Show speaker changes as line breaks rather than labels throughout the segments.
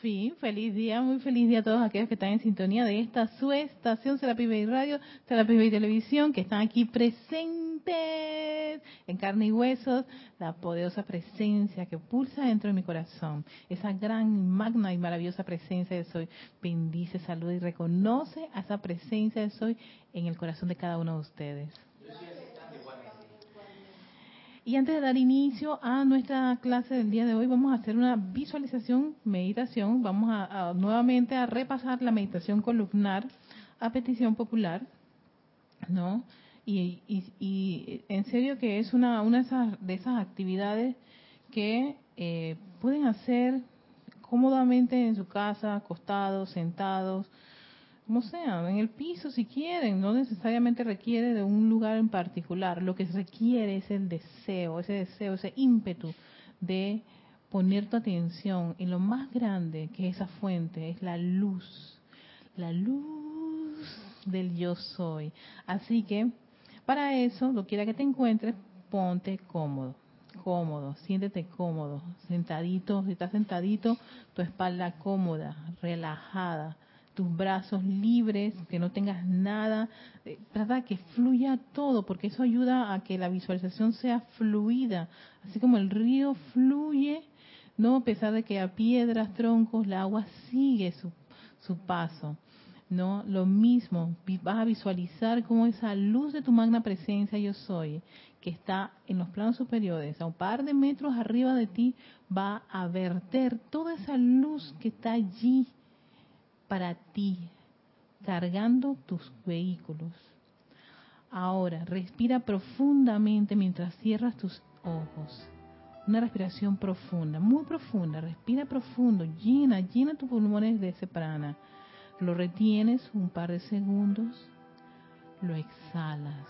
fin, feliz día, muy feliz día a todos aquellos que están en sintonía de esta su estación Serapis Bay Radio, Serapis Bay Televisión, que están aquí presentes en carne y huesos, la poderosa presencia que pulsa dentro de mi corazón, esa gran, magna y maravillosa presencia de Soy, bendice, saluda y reconoce a esa presencia de Soy en el corazón de cada uno de ustedes. Y antes de dar inicio a nuestra clase del día de hoy, vamos a hacer una visualización, meditación. Vamos a, nuevamente a repasar la meditación columnar a petición popular, ¿no? Y, en serio que es una, una de, esas, actividades que eh, pueden hacer cómodamente en su casa, acostados, sentados, como sea, en el piso si quieren, no necesariamente requiere de un lugar en particular, lo que requiere es el deseo, ese deseo, ese ímpetu de poner tu atención en lo más grande que es esa fuente, es la luz, la luz del yo soy. Así que para eso, lo quiera que te encuentres, ponte cómodo, cómodo, siéntete cómodo, sentadito, si estás sentadito, tu espalda cómoda, relajada tus brazos libres, que no tengas nada, eh, trata que fluya todo, porque eso ayuda a que la visualización sea fluida, así como el río fluye, no a pesar de que a piedras, troncos, el agua sigue su, su paso. ¿no? Lo mismo, vas a visualizar cómo esa luz de tu magna presencia yo soy, que está en los planos superiores, a un par de metros arriba de ti, va a verter toda esa luz que está allí para ti, cargando tus vehículos. Ahora, respira profundamente mientras cierras tus ojos. Una respiración profunda, muy profunda. Respira profundo, llena, llena tus pulmones de ese prana. Lo retienes un par de segundos, lo exhalas.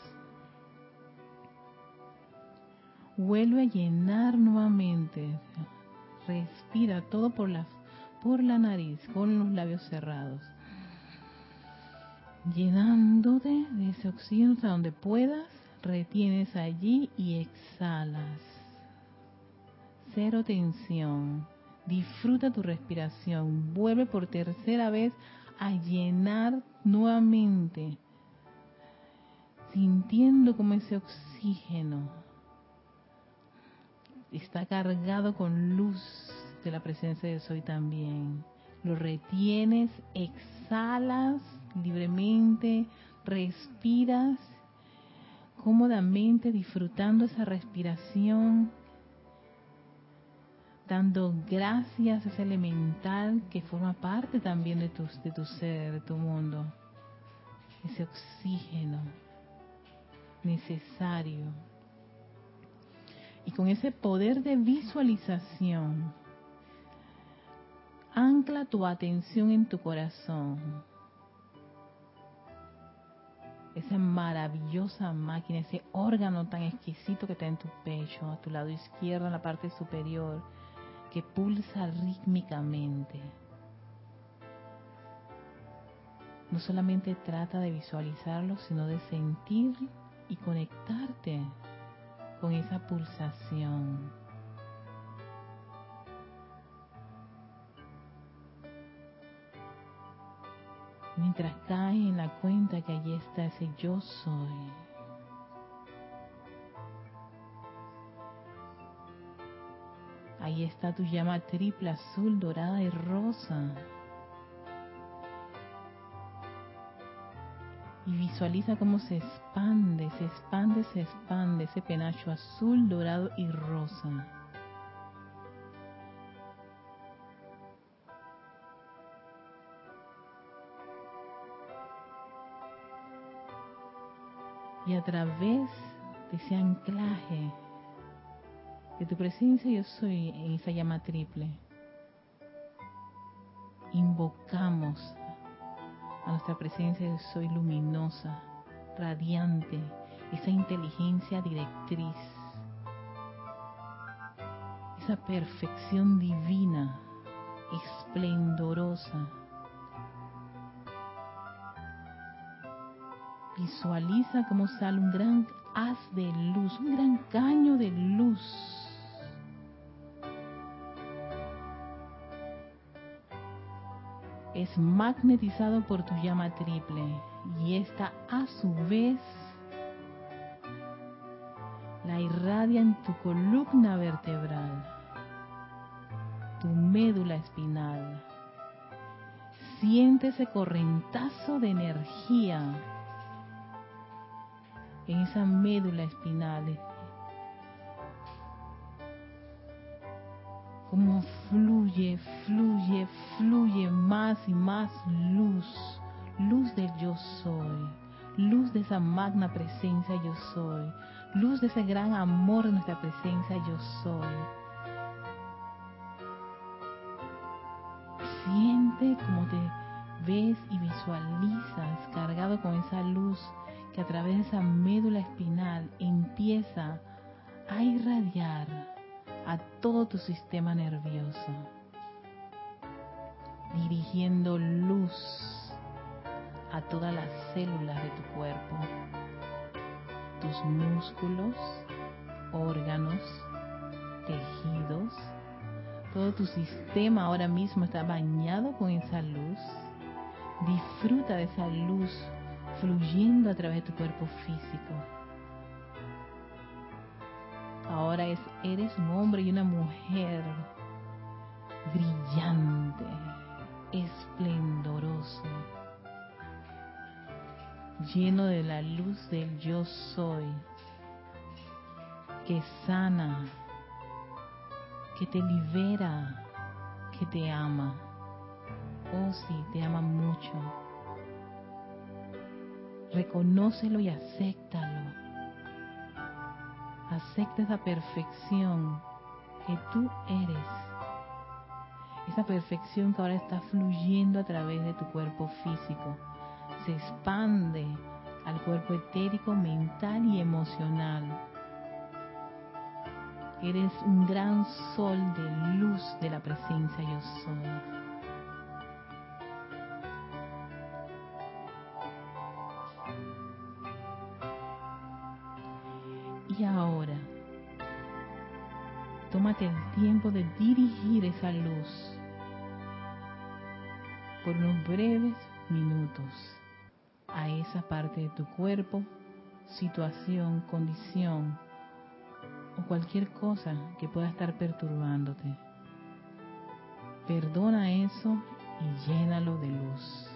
Vuelve a llenar nuevamente. Respira todo por la por la nariz con los labios cerrados, llenándote de ese oxígeno hasta donde puedas, retienes allí y exhalas. Cero tensión. Disfruta tu respiración. Vuelve por tercera vez a llenar nuevamente, sintiendo como ese oxígeno está cargado con luz de la presencia de Soy también. Lo retienes, exhalas libremente, respiras cómodamente, disfrutando esa respiración, dando gracias a ese elemental que forma parte también de tu, de tu ser, de tu mundo. Ese oxígeno necesario. Y con ese poder de visualización, ancla tu atención en tu corazón. Esa maravillosa máquina, ese órgano tan exquisito que está en tu pecho, a tu lado izquierdo, en la parte superior, que pulsa rítmicamente. No solamente trata de visualizarlo, sino de sentir y conectarte con esa pulsación. Mientras caes en la cuenta que allí está ese yo soy. Ahí está tu llama triple, azul, dorada y rosa. Y visualiza cómo se expande, se expande, se expande ese penacho azul, dorado y rosa. Y a través de ese anclaje de tu presencia yo soy en esa llama triple, invocamos a nuestra presencia yo soy luminosa, radiante, esa inteligencia directriz, esa perfección divina, esplendorosa, Visualiza cómo sale un gran haz de luz, un gran caño de luz. es magnetizado por tu llama triple y esta a su vez la irradia en tu columna vertebral, tu médula espinal. Siente ese correntazo de energía en esa médula espinal. Como fluye, fluye, fluye más y más luz, luz del yo soy, luz de esa magna presencia yo soy, luz de ese gran amor de nuestra presencia yo soy. Siente como te ves y visualizas cargado con esa luz que a través de esa médula espinal empieza a irradiar a todo tu sistema nervioso, dirigiendo luz a todas las células de tu cuerpo, tus músculos, órganos, tejidos, todo tu sistema ahora mismo está bañado con esa luz. Disfruta de esa luz fluyendo a través de tu cuerpo físico. Ahora es, eres un hombre y una mujer brillante, esplendoroso, lleno de la luz del yo soy, que sana, que te libera, que te ama. Oh sí, te ama mucho. Reconócelo y acéptalo. Acepta esa perfección que tú eres. Esa perfección que ahora está fluyendo a través de tu cuerpo físico. Se expande al cuerpo etérico, mental y emocional. Eres un gran sol de luz de la presencia yo soy. Tiempo de dirigir esa luz por unos breves minutos a esa parte de tu cuerpo, situación, condición o cualquier cosa que pueda estar perturbándote. Perdona eso y llénalo de luz.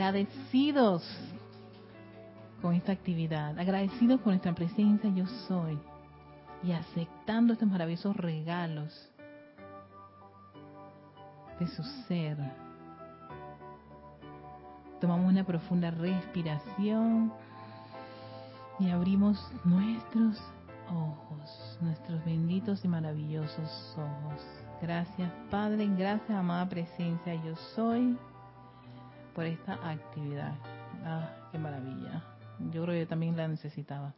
Agradecidos con esta actividad, agradecidos con nuestra presencia yo soy y aceptando estos maravillosos regalos de su ser. Tomamos una profunda respiración y abrimos nuestros ojos, nuestros benditos y maravillosos ojos. Gracias Padre, gracias amada presencia yo soy por esta actividad. Ah, qué maravilla. Yo creo que también la necesitaba.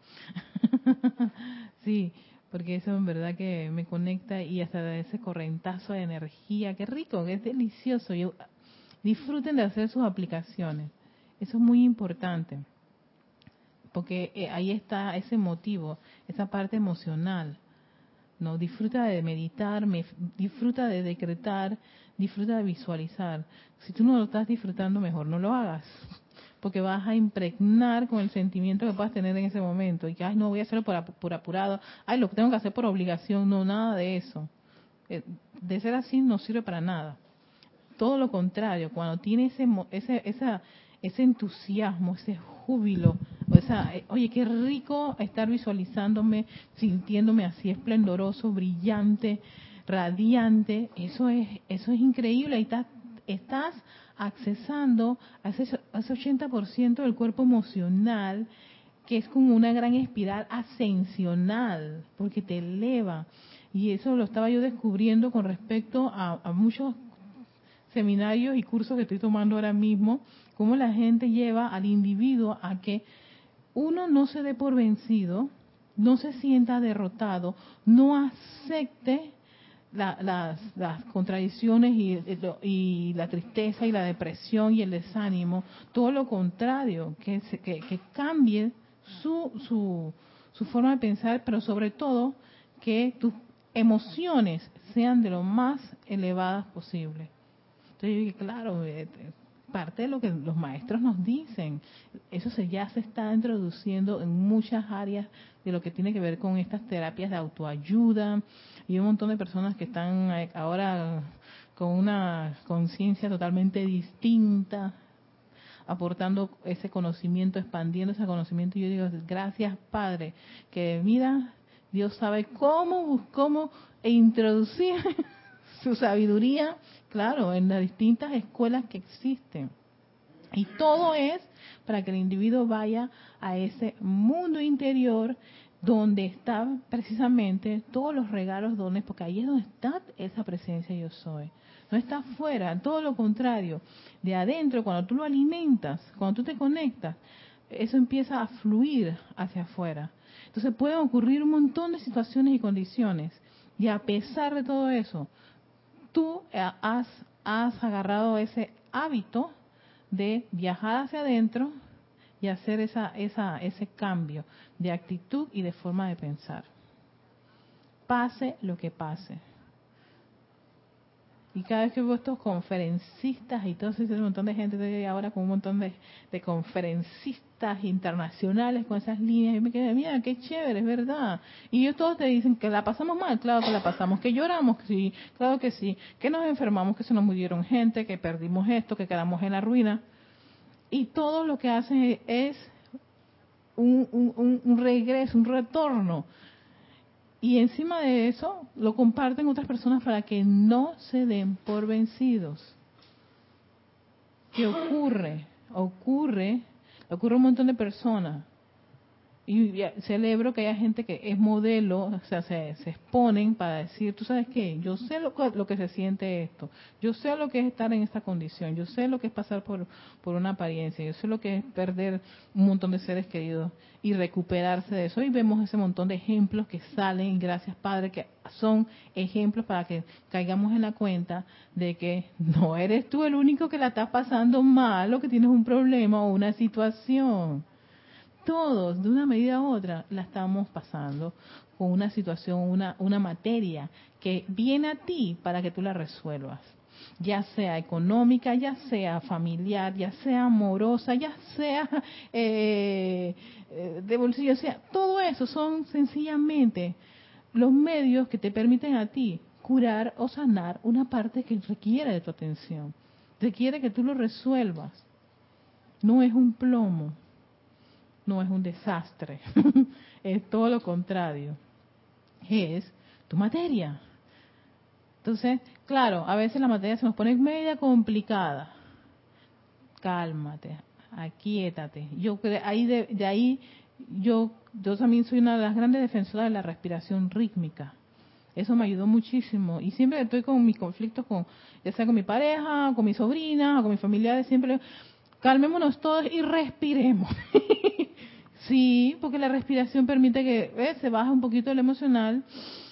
sí, porque eso en verdad que me conecta y hasta ese correntazo de energía, qué rico, qué delicioso. Yo, disfruten de hacer sus aplicaciones. Eso es muy importante. Porque eh, ahí está ese motivo, esa parte emocional. ¿No? Disfruta de meditar, disfruta de decretar, disfruta de visualizar. Si tú no lo estás disfrutando, mejor no lo hagas. Porque vas a impregnar con el sentimiento que puedas tener en ese momento. Y que, ay, no, voy a hacerlo por, apurado. Ay, lo tengo que hacer por obligación. No, nada de eso. Eh, de ser así no sirve para nada. Todo lo contrario, cuando tiene ese, ese, esa, ese entusiasmo, ese júbilo O sea, eh, oye, qué rico estar visualizándome, sintiéndome así esplendoroso, brillante, radiante. Eso es, eso es increíble. Ahí estás, estás accesando a ese, a ese 80% del cuerpo emocional, que es como una gran espiral ascensional, porque te eleva. Y eso lo estaba yo descubriendo con respecto a, a muchos seminarios y cursos que estoy tomando ahora mismo, cómo la gente lleva al individuo a que uno no se dé por vencido, no se sienta derrotado, no acepte las, contradicciones y, la tristeza y la depresión y el desánimo, todo lo contrario, que, que, cambie su, su, su forma de pensar, pero sobre todo que tus emociones sean de lo más elevadas posible. Entonces yo dije, claro, eh, parte de lo que los maestros nos dicen. Eso se, ya se está introduciendo en muchas áreas de lo que tiene que ver con estas terapias de autoayuda y un montón de personas que están eh, ahora con una conciencia totalmente distinta, aportando ese conocimiento, expandiendo ese conocimiento. Y yo digo, gracias Padre, que mira, Dios sabe cómo, cómo introducir su sabiduría Claro, en las distintas escuelas que existen. Y todo es para que el individuo vaya a ese mundo interior donde están precisamente todos los regalos, dones, porque ahí es donde está esa presencia yo soy. No está afuera, todo lo contrario. De adentro, cuando tú lo alimentas, cuando tú te conectas, eso empieza a fluir hacia afuera. Entonces pueden ocurrir un montón de situaciones y condiciones. Y a pesar de todo eso, tú eh, has, has agarrado ese hábito de viajar hacia adentro y hacer esa, esa, ese cambio de actitud y de forma de pensar. Pase lo que pase. Y cada vez que veo estos conferencistas y todo ese montón de gente, estoy ahora con un montón de, conferencistas internacionales con esas líneas, y me quedé, mira, qué chévere, es verdad. Y ellos todos te dicen que la pasamos mal, claro que la pasamos, que lloramos, sí, claro que sí, que nos enfermamos, que se nos murieron gente, que perdimos esto, que quedamos en la ruina. Y todo lo que hacen es un, un, un regreso, un retorno y encima de eso lo comparten otras personas para que no se den por vencidos. ¿Qué ocurre? Ocurre, ocurre un montón de personas y celebro que haya gente que es modelo, o sea, se, exponen para decir, tú sabes qué, yo sé lo, lo, que se siente esto, yo sé lo que es estar en esta condición, yo sé lo que es pasar por, por una apariencia, yo sé lo que es perder un montón de seres queridos y recuperarse de eso. Y vemos ese montón de ejemplos que salen, gracias Padre, que son ejemplos para que caigamos en la cuenta de que no eres tú el único que la estás pasando mal o que tienes un problema o una situación todos, de una medida u otra, la estamos pasando con una situación, una, una materia que viene a ti para que tú la resuelvas. Ya sea económica, ya sea familiar, ya sea amorosa, ya sea eh, eh, de bolsillo, o sea, todo eso son sencillamente los medios que te permiten a ti curar o sanar una parte que requiere de tu atención, requiere que tú lo resuelvas. No es un plomo, no es un desastre, es todo lo contrario, es tu materia. Entonces, claro, a veces la materia se nos pone media complicada. Cálmate, aquíétate. Yo ahí de, de ahí yo yo también soy una de las grandes defensoras de la respiración rítmica. Eso me ayudó muchísimo. Y siempre estoy con mis conflictos, con, ya sea con mi pareja, con mi sobrina, con mis familiares, siempre calmémonos todos y respiremos. Sí, porque la respiración permite que se baje un poquito el emocional,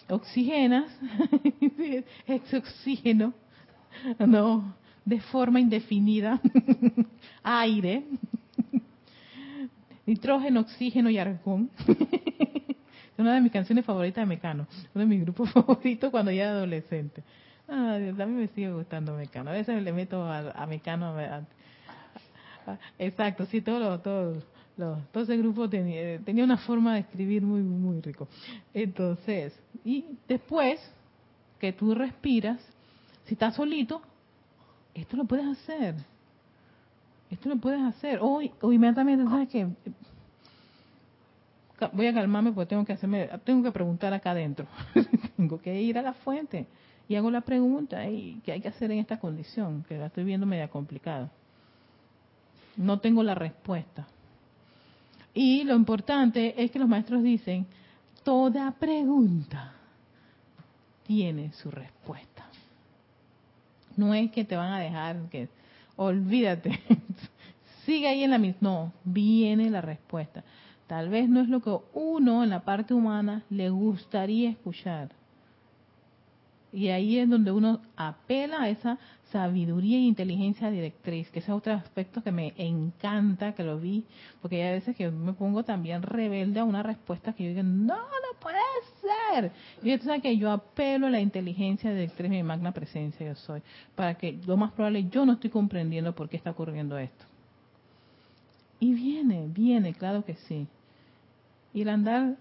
oxigenas, es oxígeno, no, de forma indefinida, aire, nitrógeno, oxígeno y argón. una de mis canciones favoritas de Mecano, uno de mis grupos favoritos cuando ya era adolescente. Ah, a mí me sigue gustando Mecano. A veces le meto a, Mecano. exacto, sí, todo todo todo ese grupo tenía, tenía una forma de escribir muy, muy rico. Entonces, y después que tú respiras, si estás solito, esto lo puedes hacer. Esto lo puedes hacer. O, o inmediatamente, ¿sabes qué? voy a calmarme porque tengo que hacerme, tengo que preguntar acá adentro. tengo que ir a la fuente y hago la pregunta y qué hay que hacer en esta condición, que la estoy viendo media complicada. No tengo la respuesta. Y lo importante es que los maestros dicen, toda pregunta tiene su respuesta. No es que te van a dejar que olvídate, sigue ahí en la misma. No, viene la respuesta. Tal vez no es lo que uno en la parte humana le gustaría escuchar. Y ahí es donde uno apela a esa sabiduría e inteligencia directriz, que es otro aspecto que me encanta, que lo vi, porque hay veces que me pongo también rebelde a una respuesta que yo digo, no, no puede ser. Y tú sabes que yo apelo a la inteligencia directriz mi magna presencia yo soy, para que lo más probable yo no estoy comprendiendo por qué está ocurriendo esto. Y viene, viene, claro que sí. Y el andar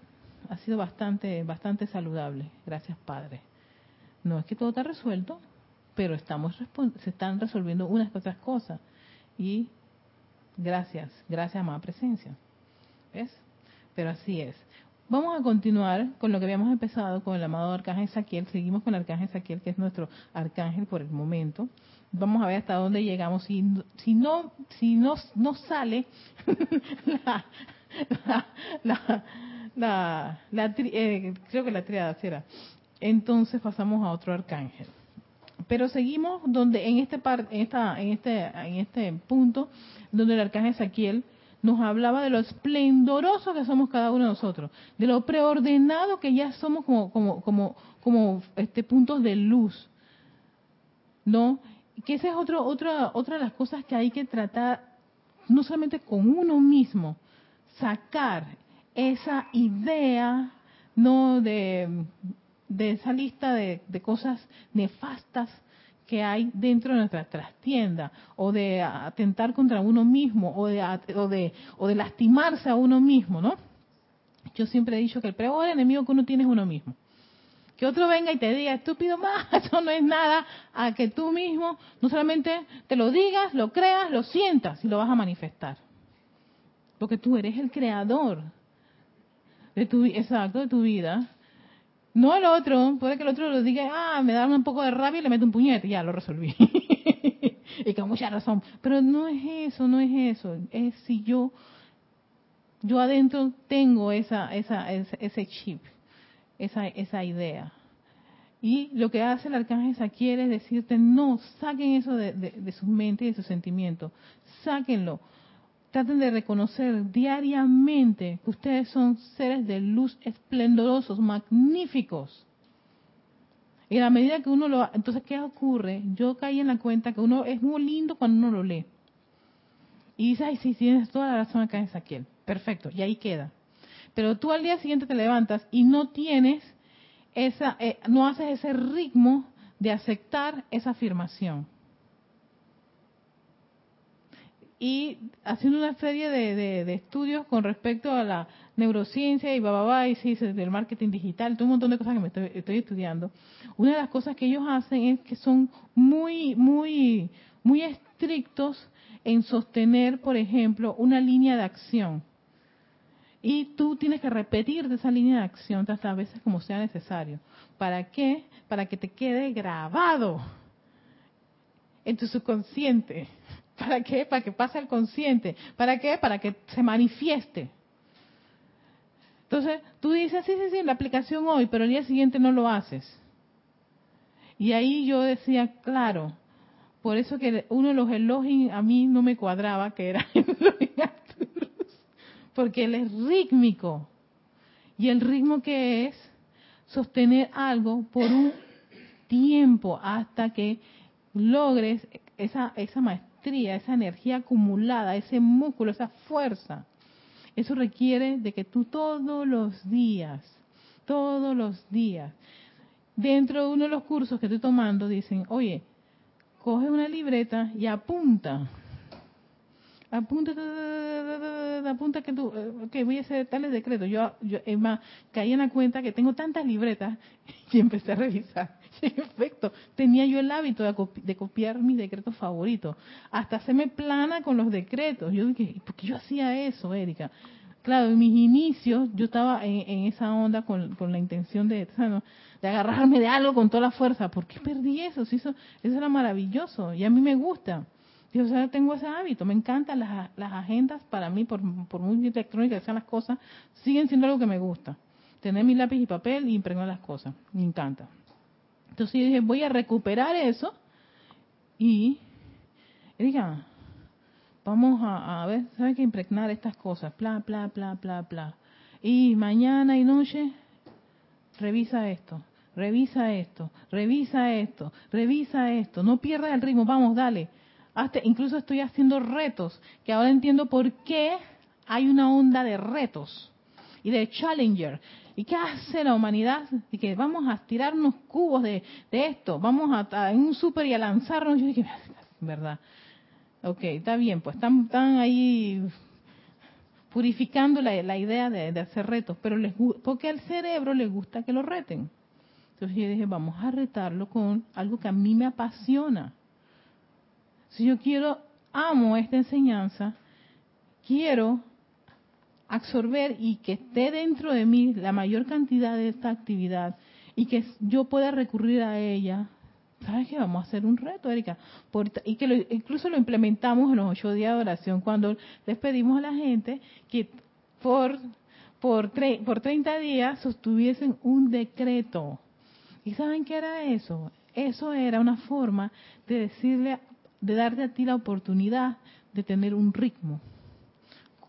ha sido bastante, bastante saludable, gracias Padre. No es que todo está resuelto, pero estamos se están resolviendo unas otras cosas. Y gracias, gracias amada presencia. ¿Ves? Pero así es. Vamos a continuar con lo que habíamos empezado con el amado arcángel Saquiel. Seguimos con el arcángel Saquiel, que es nuestro arcángel por el momento. Vamos a ver hasta dónde llegamos. Si, si no, si no, no sale la, la, la, eh, creo que la triada será. Entonces pasamos a otro arcángel. Pero seguimos donde en este par, en esta, en este, en este punto donde el arcángel Saquiel nos hablaba de lo esplendoroso que somos cada uno de nosotros, de lo preordenado que ya somos como, como, como, como este puntos de luz, ¿no? Que esa es otro, otra, otra de las cosas que hay que tratar, no solamente con uno mismo, sacar esa idea, ¿no? De, de esa lista de, de cosas nefastas que hay dentro de nuestra trastienda, o de atentar contra uno mismo, o de, o de, o de lastimarse a uno mismo, ¿no? Yo siempre he dicho que el peor enemigo que uno tiene es uno mismo. Que otro venga y te diga, estúpido más, eso no es nada, a que tú mismo no solamente te lo digas, lo creas, lo sientas y lo vas a manifestar. Porque tú eres el creador de tu, exacto, de tu vida no el otro, puede que el otro lo diga, ah, me da un poco de rabia y le meto un puñete, ya lo resolví. y con mucha razón. Pero no es eso, no es eso. Es si yo, yo adentro tengo esa, esa, ese, chip, esa, esa idea. Y lo que hace el arcángel Saquiel es decirte, no, saquen eso de, de, de sus mentes y de sus sentimientos, sáquenlo traten de reconocer diariamente que ustedes son seres de luz esplendorosos, magníficos. Y a la medida que uno lo... Entonces, ¿qué ocurre? Yo caí en la cuenta que uno es muy lindo cuando uno lo lee. Y dice, ay, sí, tienes toda la razón acá en Saquiel. Perfecto, y ahí queda. Pero tú al día siguiente te levantas y no tienes esa, eh, no haces ese ritmo de aceptar esa afirmación y haciendo una serie de, estudios con respecto a la neurociencia y bababa y sí, del marketing digital, todo un montón de cosas que me estoy, estudiando. Una de las cosas que ellos hacen es que son muy, muy, muy estrictos en sostener, por ejemplo, una línea de acción. Y tú tienes que repetir de esa línea de acción tantas veces como sea necesario. ¿Para qué? Para que te quede grabado en tu subconsciente ¿Para qué? Para que pase al consciente. ¿Para qué? Para que se manifieste. Entonces, tú dices, sí, sí, sí, la aplicación hoy, pero el día siguiente no lo haces. Y ahí yo decía, claro, por eso que uno de los elogios a mí no me cuadraba, que era porque él es rítmico. Y el ritmo que es sostener algo por un tiempo hasta que logres esa, esa maestría esa energía acumulada, ese músculo, esa fuerza, eso requiere de que tú todos los días, todos los días, dentro de uno de los cursos que estoy tomando, dicen, oye, coge una libreta y apunta. Apunta, apunta que tú, que voy a hacer tales decretos. Yo, yo caí en la cuenta que tengo tantas libretas y empecé a revisar en efecto, tenía yo el hábito de, copiar mis decretos favoritos. Hasta hacerme plana con los decretos. Yo dije, ¿por qué yo hacía eso, Erika? claro, en mis inicios yo estaba en, esa onda con, la intención de, agarrarme de algo con toda la fuerza. ¿Por qué perdí eso? eso, eso era maravilloso y a mí me gusta. Yo tengo ese hábito, me encantan las, las agendas para mí, por, por muy electrónicas que sean las cosas, siguen siendo algo que me gusta. Tener mi lápiz y papel y impregnar las cosas, me encanta. Entonces yo dije, voy a recuperar eso y, diga, vamos a, a ver, ¿sabes que impregnar estas cosas? Bla, bla, bla, bla, bla. Y mañana y noche, revisa esto, revisa esto, revisa esto, revisa esto, no pierdas el ritmo, vamos, dale hasta incluso estoy haciendo retos, que ahora entiendo por qué hay una onda de retos y de challenger. ¿Y qué hace la humanidad? Y que vamos a tirar unos cubos de, esto, vamos a, en un súper y a lanzarnos. Yo dije, verdad. Ok, está bien, pues están, están ahí purificando la, idea de, de, hacer retos, pero les, porque al cerebro le gusta que lo reten. Entonces yo dije, vamos a retarlo con algo que a mí me apasiona. Si yo quiero, amo esta enseñanza, quiero absorber y que esté dentro de mí la mayor cantidad de esta actividad y que yo pueda recurrir a ella. ¿Sabes qué? Vamos a hacer un reto, Erika. y que incluso lo implementamos en los ocho días de oración cuando les pedimos a la gente que por, por, por 30 días sostuviesen un decreto. ¿Y saben qué era eso? Eso era una forma de decirle de darte a ti la oportunidad de tener un ritmo.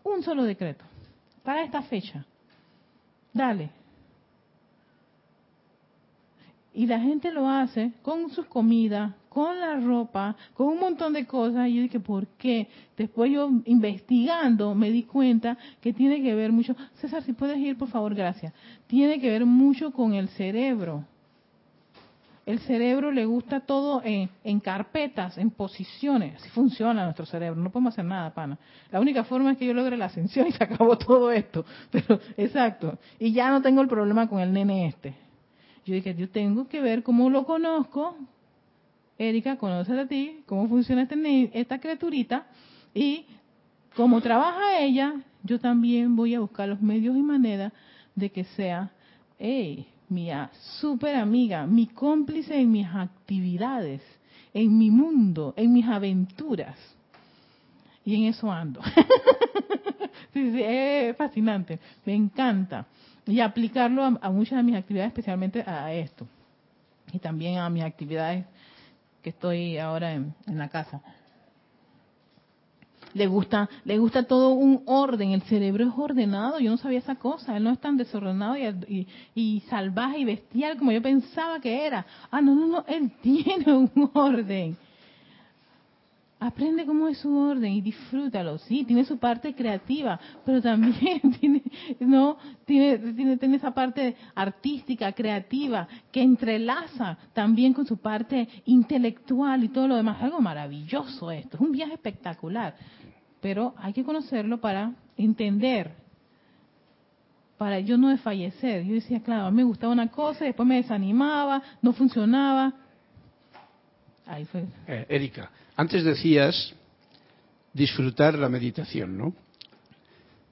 Un solo decreto para esta fecha. Dale. Y la gente lo hace con sus comidas, con la ropa, con un montón de cosas. Y yo dije, ¿por qué? Después yo investigando me di cuenta que tiene que ver mucho. César, si puedes ir, por favor, gracias. Tiene que ver mucho con el cerebro el cerebro le gusta todo en, carpetas, en posiciones. Así funciona nuestro cerebro. No podemos hacer nada, pana. La única forma es que yo logre la ascensión y se acabó todo esto. Pero, exacto. Y ya no tengo el problema con el nene este. Yo dije, yo tengo que ver cómo lo conozco. Erika, conoce a ti, cómo funciona este, esta criaturita. Y como trabaja ella, yo también voy a buscar los medios y maneras de que sea, hey, mi super amiga, mi cómplice en mis actividades, en mi mundo, en mis aventuras. Y en eso ando. sí, sí, es fascinante, me encanta. Y aplicarlo a, muchas de mis actividades, especialmente a esto. Y también a mis actividades que estoy ahora en la casa le gusta, le gusta todo un orden, el cerebro es ordenado, yo no sabía esa cosa, él no es tan desordenado y, y, salvaje y bestial como yo pensaba que era. Ah, no, no, no, él tiene un orden. Aprende cómo es su orden y disfrútalo. Sí, tiene su parte creativa, pero también tiene, no, tiene, tiene, tiene esa parte artística, creativa, que entrelaza también con su parte intelectual y todo lo demás. Algo maravilloso esto, es un viaje espectacular pero hay que conocerlo para entender, para yo no desfallecer. Yo decía, claro, a mí me gustaba una cosa, después me desanimaba, no funcionaba.
Ahí fue. Eh, Erika, antes decías disfrutar la meditación, ¿no?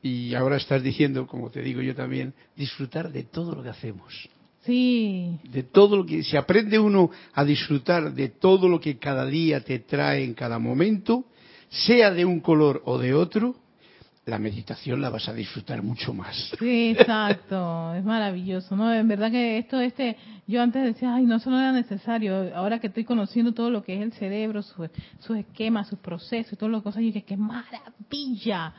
Y ahora estás diciendo, como te digo yo también, disfrutar de todo lo que hacemos.
Sí.
De todo lo que se aprende uno a disfrutar de todo lo que cada día te trae en cada momento, sea de un color o de otro, la meditación la vas a disfrutar mucho más.
Sí, exacto, es maravilloso, ¿no? En verdad que esto, este, yo antes decía, ay, no, eso no era necesario, ahora que estoy conociendo todo lo que es el cerebro, sus esquemas, sus procesos, todas las cosas, yo dije, qué maravilla.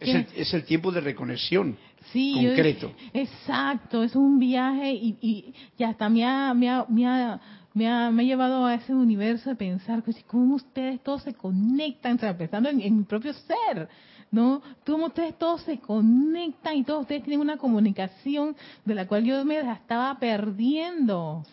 Es el, tiempo de reconexión sí, concreto.
exacto, es un viaje y, y, hasta me ha, me ha, me ha me ha, llevado a ese universo de pensar cómo ustedes todos se conectan, pensando en, mi propio ser, ¿no? Cómo ustedes todos se conectan y todos ustedes tienen una comunicación de la cual yo me estaba perdiendo.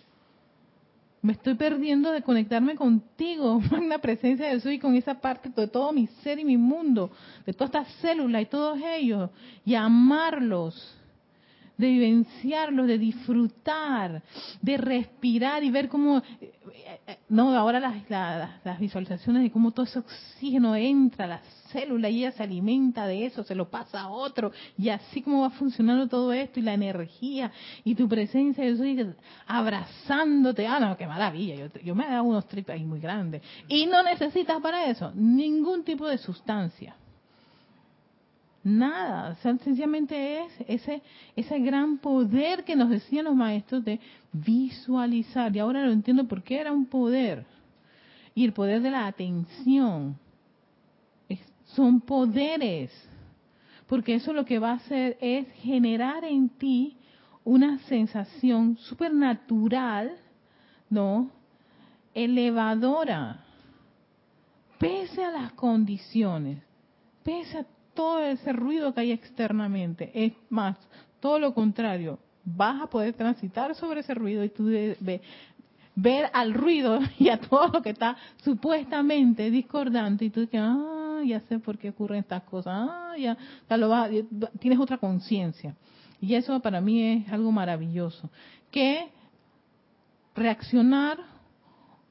Me estoy perdiendo de conectarme contigo, la presencia de y con esa parte de todo mi ser y mi mundo, de todas estas células y todos ellos, y amarlos de vivenciarlos, de disfrutar, de respirar y ver cómo, eh, eh, no, ahora las, las, visualizaciones de cómo todo ese oxígeno entra a la célula y ella se alimenta de eso, se lo pasa a otro y así como va funcionando todo esto y la energía y tu presencia, yo estoy abrazándote, ah, no, qué maravilla, yo, me he dado unos trips ahí muy grandes y no necesitas para eso ningún tipo de sustancia Nada, sencillamente es ese, ese gran poder que nos decían los maestros de visualizar. Y ahora lo entiendo por qué era un poder. Y el poder de la atención. Son poderes. Porque eso lo que va a hacer es generar en ti una sensación supernatural, ¿no? Elevadora. Pese a las condiciones, pese a todo ese ruido que hay externamente. Es más, todo lo contrario, vas a poder transitar sobre ese ruido y tú ver al ruido y a todo lo que está supuestamente discordante y tú dices, ah, ya sé por qué ocurren estas cosas, ah, ya, lo vas, tienes otra conciencia. Y eso para mí es algo maravilloso. Que reaccionar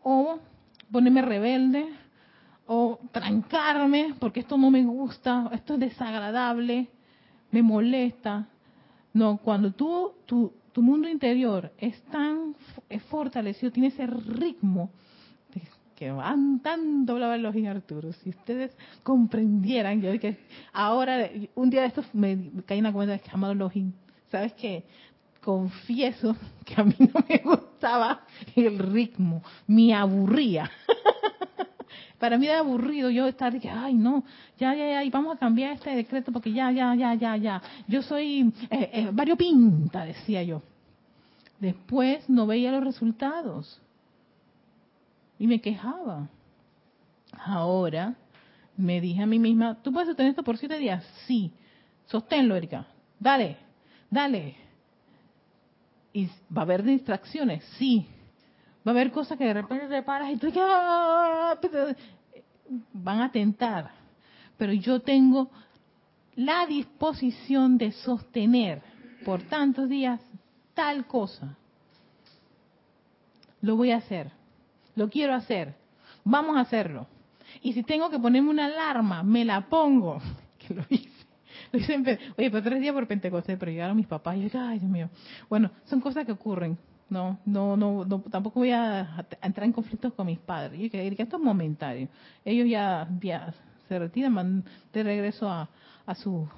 o ponerme rebelde o trancarme porque esto no me gusta, esto es desagradable, me molesta. No, cuando tú, tu, tu mundo interior es tan fortalecido, tiene ese ritmo que van tanto hablaba los Arturo. Si ustedes comprendieran, yo que ahora, un día de estos me caí en la cuenta de que amado Login, ¿sabes qué? Confieso que a mí no me gustaba el ritmo, me aburría. para mí era aburrido yo estar que, ay, no, ya, ya, ya, y vamos a cambiar este decreto porque ya, ya, ya, ya, ya. Yo soy eh, eh, variopinta, decía yo. Después no veía los resultados y me quejaba. Ahora me dije a mí misma, ¿tú puedes sostener esto por siete días? Sí. Sosténlo, Erika. Dale, dale. ¿Y va a haber distracciones? Sí. Va a haber cosas que de repente te paras y tú ah, van a tentar. Pero yo tengo la disposición de sostener por tantos días tal cosa. Lo voy a hacer. Lo quiero hacer. Vamos a hacerlo. Y si tengo que ponerme una alarma, me la pongo. Que lo hice. Lo hice Oye, pero tres días por Pentecostés, pero llegaron mis papás y yo dije, ay, Dios mío. Bueno, son cosas que ocurren. No, no, no, tampoco voy a, entrar en conflictos con mis padres. Y que, esto es momentario. Ellos ya, se retiran, van de regreso a, su,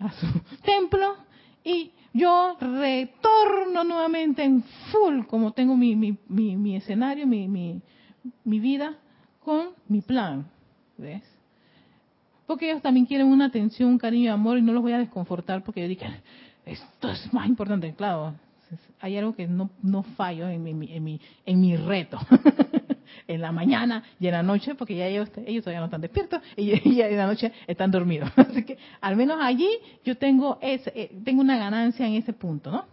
a su templo y yo retorno nuevamente en full, como tengo mi, mi, mi, mi escenario, mi, vida, con mi plan. ¿Ves? Porque ellos también quieren una atención, un cariño y amor y no los voy a desconfortar porque yo dije, esto es más importante. Claro, hay algo que no, no fallo en mi, en mi, en mi reto. en la mañana y en la noche, porque ya ellos, ellos todavía no están despiertos y, en la noche están dormidos. Así que al menos allí yo tengo, ese, eh, tengo una ganancia en ese punto, ¿no?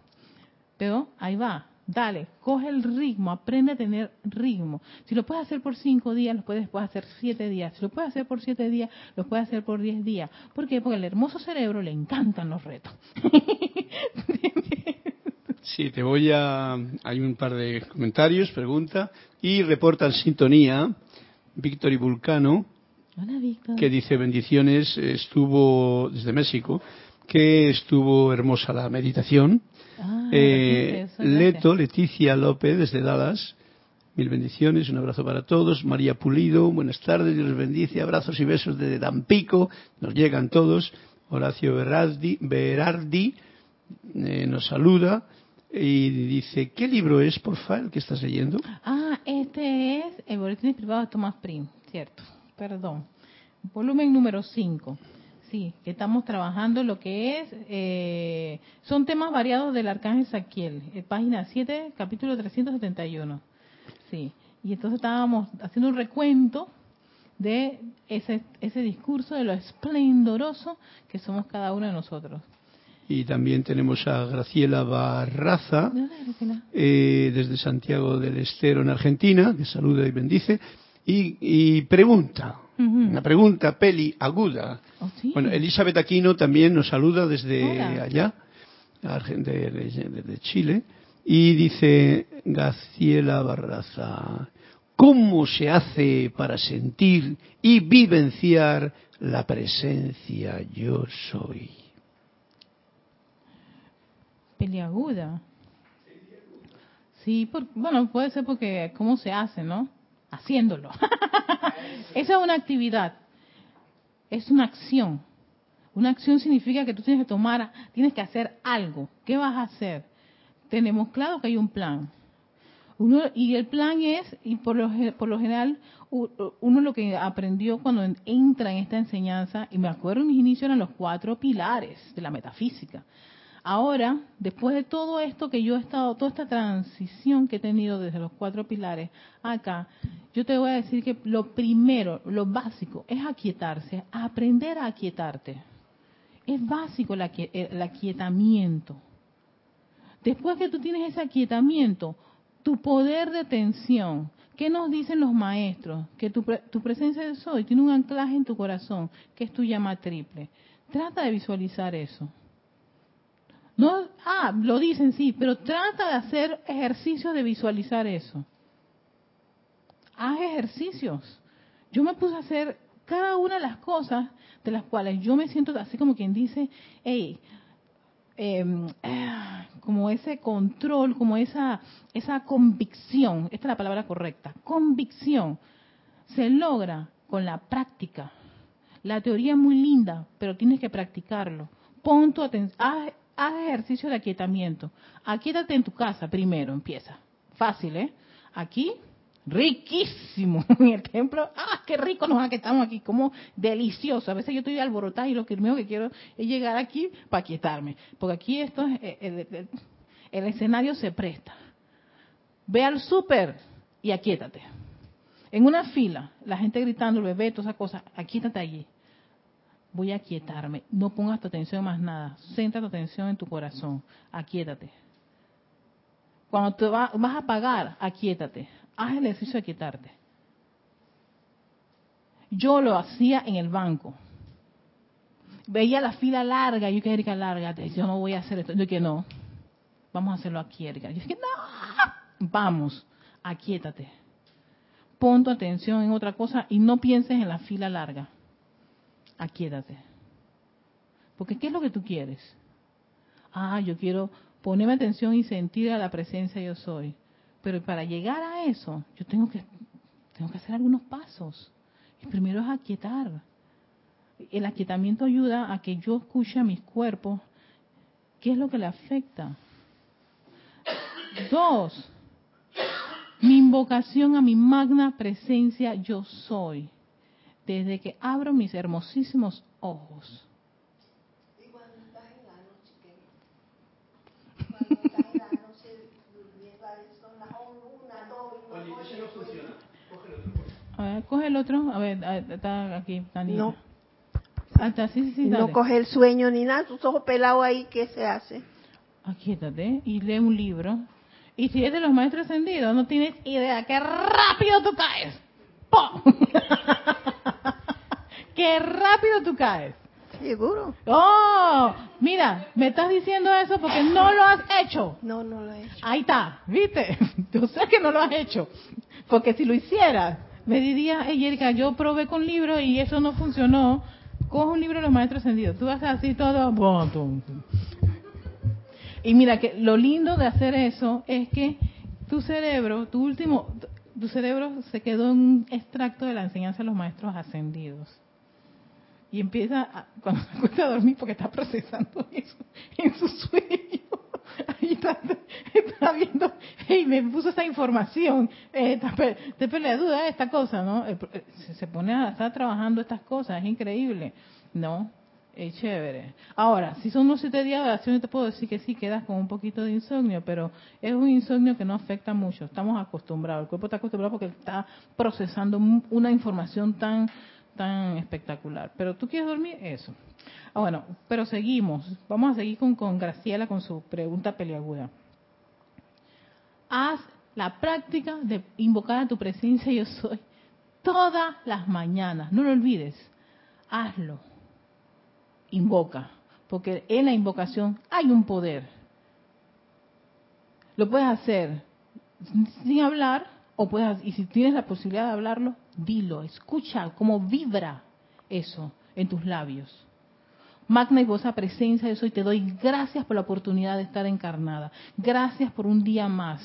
Pero ahí va, dale, coge el ritmo, aprende a tener ritmo. Si lo puedes hacer por cinco días, lo puedes, puedes hacer siete días. Si lo puedes hacer por siete días, lo puedes hacer por diez días. ¿Por qué? Porque al hermoso cerebro le encantan los retos.
Sí, te voy a. Hay un par de comentarios, pregunta. Y reportan sintonía Víctor y Vulcano.
Hola, Víctor.
Que dice bendiciones, estuvo desde México, que estuvo hermosa la meditación. Ah, eh, Leto, Leticia López desde Dallas. Mil bendiciones, un abrazo para todos. María Pulido, buenas tardes, Dios bendice, abrazos y besos desde Tampico, nos llegan todos. Horacio Berardi, Berardi eh, nos saluda y dice, ¿qué libro es, por favor, que estás leyendo?
Ah, este es El Boletín Privado de Thomas Prim, cierto, perdón. Volumen número 5. Sí, que estamos trabajando lo que es, eh, son temas variados del Arcángel Saquiel, eh, página 7, capítulo 371. Sí, y entonces estábamos haciendo un recuento de ese, ese discurso de lo esplendoroso que somos cada uno de nosotros.
Y también tenemos a Graciela Barraza, eh, desde Santiago del Estero, en Argentina, que saluda y bendice. Y, pregunta, una pregunta peli aguda.
Oh,
bueno, Elizabeth Aquino también nos saluda desde allá. de, Chile, y dice Gaciela Barraza, ¿cómo se hace para sentir y vivenciar la presencia yo soy?
Peliaguda. Sí, bueno, puede ser porque cómo se hace, ¿no? Haciéndolo. Esa es una actividad, es una acción. Una acción significa que tú tienes que tomar, tienes que hacer algo. ¿Qué vas a hacer? Tenemos claro que hay un plan. Uno, y el plan es, y por lo, por lo general, uno lo que aprendió cuando entra en esta enseñanza, y me acuerdo en mis inicios eran los cuatro pilares de la metafísica. Ahora, después de todo esto que yo he estado, toda esta transición que he tenido desde los cuatro pilares acá, yo te voy a decir que lo primero, lo básico, es aquietarse, aprender a aquietarte. Es básico el aquietamiento. Después que tú tienes ese aquietamiento, tu poder de tensión, ¿qué nos dicen los maestros? Que tu, tu presencia de soy tiene un anclaje en tu corazón, que es tu llama triple. Trata de visualizar eso. No, ah, lo dicen sí, pero trata de hacer ejercicios de visualizar eso. Haz ejercicios. Yo me puse a hacer cada una de las cosas de las cuales yo me siento así como quien dice, hey, em, como ese control, como esa, esa convicción, esta es la palabra correcta, convicción, se logra con la práctica. La teoría es muy linda, pero tienes que practicarlo. Pon tu atención, haz ejercicio de aquietamiento. Aquíétate en tu casa primero, empieza. Fácil, ¿eh? Aquí, riquísimo. En el templo, ¡ah, qué rico nos aquietamos aquí! Como delicioso. A veces yo estoy alborotada y lo primero que quiero es llegar aquí para aquietarme. Porque aquí esto es, eh, el, el escenario se presta. Ve al súper y aquíétate. En una fila, la gente gritando, el bebé, todas esas cosas, aquíétate allí voy a aquietarme. No pongas tu atención en más nada. Centra tu atención en tu corazón. Aquietate. Cuando te vas a pagar, aquietate. Haz el ejercicio de aquietarte. Yo lo hacía en el banco. Veía la fila larga. Yo que Erika, larga. Yo no voy a hacer esto. Yo que no. Vamos a hacerlo aquí, Erika. Yo dije, no. Vamos. Aquietate. Pon tu atención en otra cosa y no pienses en la fila larga aquíétate. Porque ¿qué es lo que tú quieres? Ah, yo quiero ponerme atención y sentir a la presencia yo soy. Pero para llegar a eso, yo tengo que, tengo que hacer algunos pasos. El primero es aquietar. El aquietamiento ayuda a que yo escuche a mis cuerpos qué es lo que le afecta. Dos, mi invocación a mi magna presencia yo soy desde que abro mis hermosísimos ojos. Y cuando estás en la noche, ¿qué? Cuando estás en la noche durmiendo, a veces son las una, dos, y no Oye, ese no funciona. Coge el otro. A ver, coge el otro. A ver, está aquí, está No.
Hasta, sí, sí, sí, no coge el sueño ni nada, tus ojos pelados ahí, ¿qué se hace?
Aquíétate y lee un libro. Y si es de los maestros encendidos, no tienes idea qué rápido tú caes. ¡Pum! ¡Qué rápido tú caes!
Seguro.
Oh, mira, me estás diciendo eso porque no lo has hecho.
No, no lo he hecho.
Ahí está, ¿viste? Yo sé que no lo has hecho. Porque si lo hicieras, me diría, hey Erika, yo probé con libros y eso no funcionó. Coge un libro de los maestros ascendidos. Tú vas así todo. Y mira, que lo lindo de hacer eso es que tu cerebro, tu último, tu cerebro se quedó en un extracto de la enseñanza de los maestros ascendidos y empieza a, cuando se acuesta a dormir porque está procesando eso en su sueño. Ahí está, está viendo, hey, me puso esta información, eh, te pone duda esta cosa, ¿no? Eh, eh, se pone a estar trabajando estas cosas, es increíble, ¿no? Es chévere. Ahora, si son unos siete días de oración, te puedo decir que sí, quedas con un poquito de insomnio, pero es un insomnio que no afecta mucho. Estamos acostumbrados, el cuerpo está acostumbrado porque está procesando una información tan tan espectacular. Pero tú quieres dormir, eso. Ah, bueno, pero seguimos. Vamos a seguir con, con Graciela con su pregunta peliaguda. Haz la práctica de invocar a tu presencia yo soy todas las mañanas. No lo olvides. Hazlo. Invoca. porque en la invocación hay un poder. Lo puedes hacer sin hablar, o puedes, y si tienes la posibilidad de hablarlo, dilo, escucha cómo vibra eso en tus labios. Magna y goza presencia de eso y te doy gracias por la oportunidad de estar encarnada. Gracias por un día más.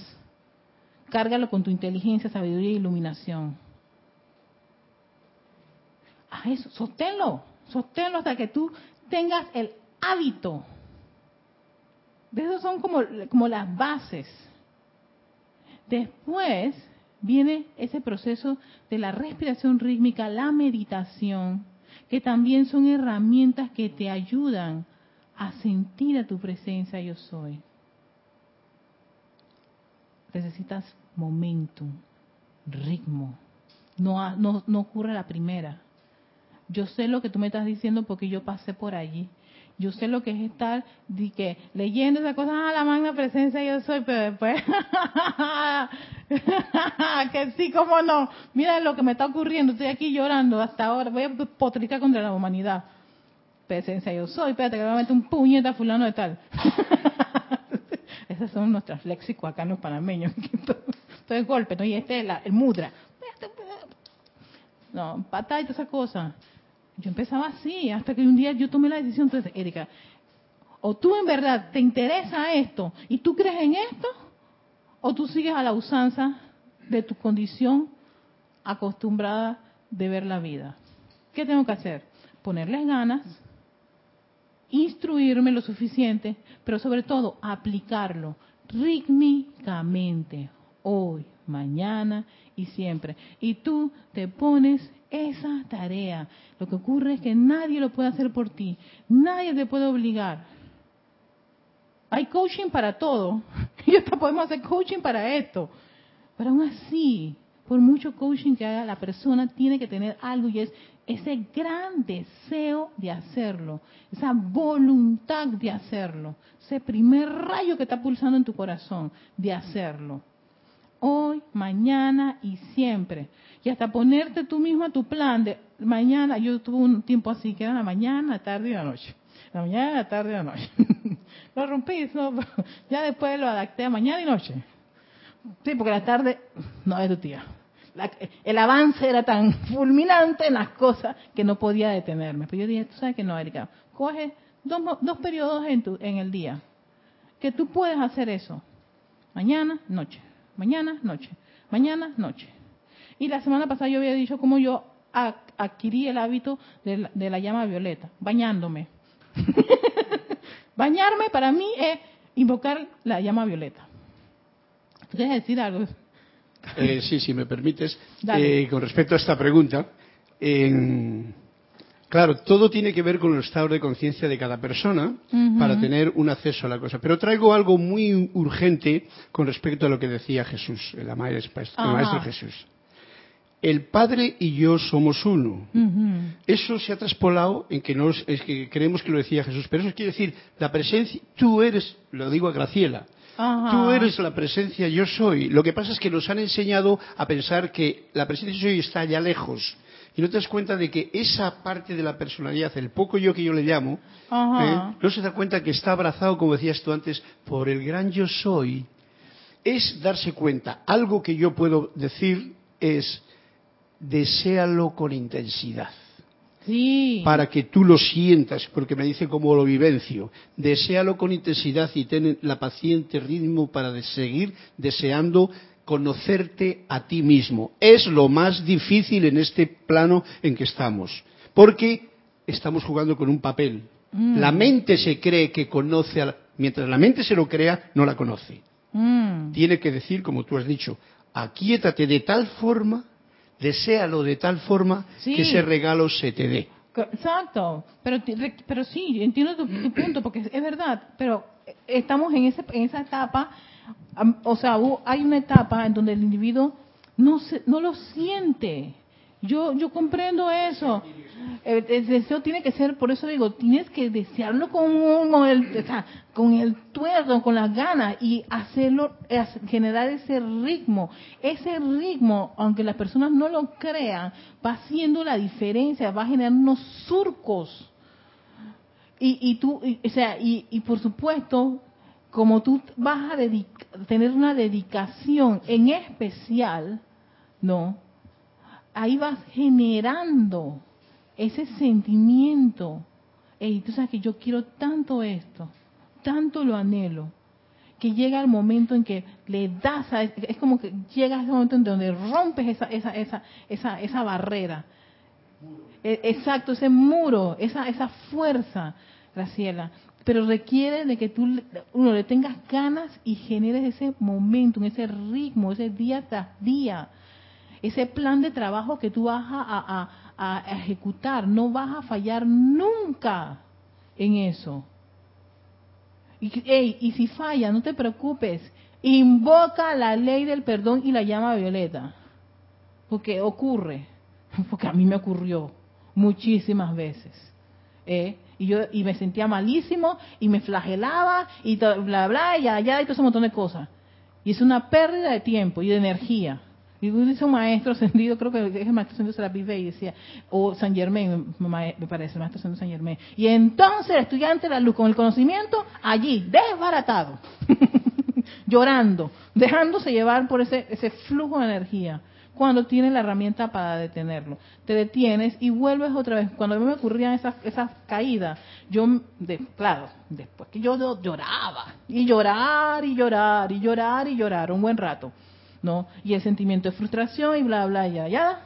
Cárgalo con tu inteligencia, sabiduría e iluminación. A eso, sosténlo, sosténlo hasta que tú tengas el hábito. De eso son como, como las bases. Después viene ese proceso de la respiración rítmica, la meditación, que también son herramientas que te ayudan a sentir a tu presencia yo soy. Necesitas momentum, ritmo. No, no, no ocurre la primera. Yo sé lo que tú me estás diciendo porque yo pasé por allí. Yo sé lo que es estar de que, leyendo esa cosa, ah, la magna presencia yo soy, pero después, que sí, cómo no. Mira lo que me está ocurriendo, estoy aquí llorando hasta ahora, voy a potricar contra la humanidad. Presencia yo soy, espérate que me voy a meter un puñeta fulano de tal. Esas son nuestras léxicos acá en los panameños. Entonces golpe, ¿no? Y este es el mudra. No, pata y toda esa cosa. Yo empezaba así, hasta que un día yo tomé la decisión, entonces, Erika, o tú en verdad te interesa esto y tú crees en esto, o tú sigues a la usanza de tu condición acostumbrada de ver la vida. ¿Qué tengo que hacer? Ponerles ganas, instruirme lo suficiente, pero sobre todo aplicarlo rítmicamente, hoy, mañana y siempre. Y tú te pones esa tarea. Lo que ocurre es que nadie lo puede hacer por ti. Nadie te puede obligar. Hay coaching para todo. Y hasta podemos hacer coaching para esto. Pero aún así, por mucho coaching que haga, la persona tiene que tener algo y es ese gran deseo de hacerlo, esa voluntad de hacerlo, ese primer rayo que está pulsando en tu corazón de hacerlo hoy, mañana y siempre. Y hasta ponerte tú mismo tu plan de mañana, yo tuve un tiempo así, que era la mañana, la tarde y la noche. La mañana, la tarde y la noche. lo rompí, ya después lo adapté a mañana y noche. Sí, porque la tarde no es tu tía. el avance era tan fulminante en las cosas que no podía detenerme. Pero yo dije, tú sabes que no, Erika, coge dos, dos periodos en, tu, en el día, que tú puedes hacer eso. Mañana, noche mañana, noche, mañana, noche. Y la semana pasada yo había dicho cómo yo adquirí el hábito de la, llama violeta, bañándome. Bañarme para mí es invocar la llama violeta. ¿Quieres decir algo?
Eh, sí, si me permites. Eh, con respecto a esta pregunta, en Claro, todo tiene que ver con el estado de conciencia de cada persona para tener un acceso a la cosa. Pero traigo algo muy urgente con respecto a lo que decía Jesús, el maestro, Jesús. El Padre y yo somos uno. Eso se ha traspolado en que, nos, es que creemos que lo decía Jesús. Pero eso quiere decir, la presencia, tú eres, lo digo a Graciela, Tú eres la presencia yo soy. Lo que pasa es que nos han enseñado a pensar que la presencia yo soy está allá lejos y no te das cuenta de que esa parte de la personalidad, el poco yo que yo le llamo, ¿eh? no se da cuenta que está abrazado, como decías tú antes, por el gran yo soy. Es darse cuenta. Algo que yo puedo decir es, deséalo con intensidad.
Sí.
Para que tú lo sientas, porque me dice cómo lo vivencio. Deséalo con intensidad y ten la paciente ritmo para seguir deseando conocerte a ti mismo. Es lo más difícil en este plano en que estamos, porque estamos jugando con un papel. Mm. La mente se cree que conoce, a mientras la mente se lo crea, no la conoce. Mm. Tiene que decir, como tú has dicho, aquíétate de tal forma, deséalo de tal forma que ese regalo se te dé.
Exacto, pero, pero sí, entiendo tu, tu punto, porque es verdad, pero estamos en, ese, en esa etapa o sea, hay una etapa en donde el individuo no, se, no lo siente. Yo, yo comprendo eso. El, deseo tiene que ser, por eso digo, tienes que desearlo con, el, con el tuerdo, con las ganas y hacerlo, generar ese ritmo. Ese ritmo, aunque las personas no lo crean, va haciendo la diferencia, va a generar unos surcos Y, y tú, o sea, y, y por supuesto, como tú vas a tener una dedicación en especial, ¿no? Ahí vas generando ese sentimiento. Y tú sabes que yo quiero tanto esto, tanto lo anhelo, que llega el momento en que le das, a, es como que llega ese momento en donde rompes esa, esa, esa, esa, esa barrera. E, exacto, ese muro, esa, esa fuerza, Graciela. Pero requiere de que tú uno le tengas ganas y generes ese momento, ese ritmo, ese día tras día, ese plan de trabajo que tú vas a, a ejecutar. No vas a fallar nunca en eso. Y, y si falla, no te preocupes. Invoca la ley del perdón y la llama violeta. Porque ocurre. Porque a mí me ocurrió muchísimas veces. ¿eh? Y yo y me sentía malísimo y me flagelaba y bla, bla, y allá y todo ese montón de cosas. Y es una pérdida de tiempo y de energía. Y dice un maestro ascendido, creo que es el maestro ascendido vive y decía, o San Germain, me parece, el maestro ascendido San Germain. Y entonces el estudiante de la luz con el conocimiento, allí, desbaratado, llorando, dejándose llevar por ese, ese flujo de energía cuando tienes la herramienta para detenerlo. Te detienes y vuelves otra vez. Cuando a mí me ocurrían esas, esas caídas, yo, claro, después que yo lloraba, y llorar, y llorar, y llorar, y llorar, un buen rato. ¿no? Y el sentimiento de frustración y bla, bla, ya, ya.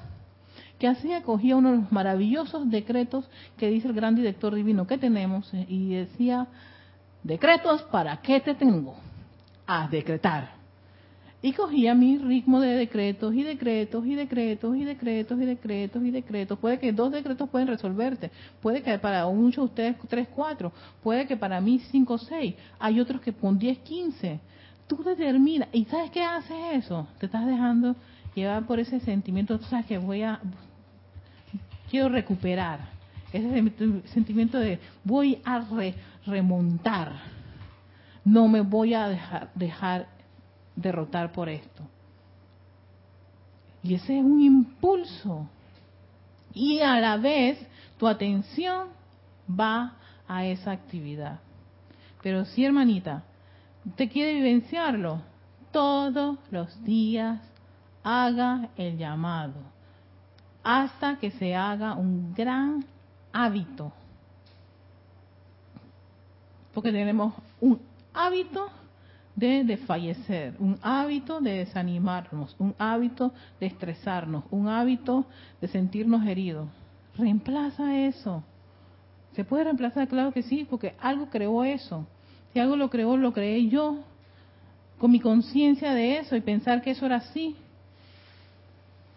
Que así acogía uno de los maravillosos decretos que dice el gran director divino que tenemos eh, y decía, decretos, ¿para qué te tengo? A decretar. Y cogía mi ritmo de decretos y decretos y decretos y decretos y decretos y decretos. Puede que dos decretos pueden resolverte. Puede que para muchos de ustedes tres, cuatro. Puede que para mí cinco, seis. Hay otros que con diez, quince tú determinas, ¿y sabes qué haces eso? Te estás dejando llevar por ese sentimiento, tú sabes que voy a, quiero recuperar, ese sentimiento de voy a remontar, no me voy a dejar, dejar derrotar por esto. Y ese es un impulso. Y a la vez tu atención va a esa actividad. Pero sí, hermanita, ¿Usted quiere vivenciarlo? Todos los días haga el llamado hasta que se haga un gran hábito. Porque tenemos un hábito de desfallecer, un hábito de desanimarnos, un hábito de estresarnos, un hábito de sentirnos heridos. Reemplaza eso. ¿Se puede reemplazar? Claro que sí, porque algo creó eso. Si algo lo creó, lo creé yo, con mi conciencia de eso y pensar que eso era así.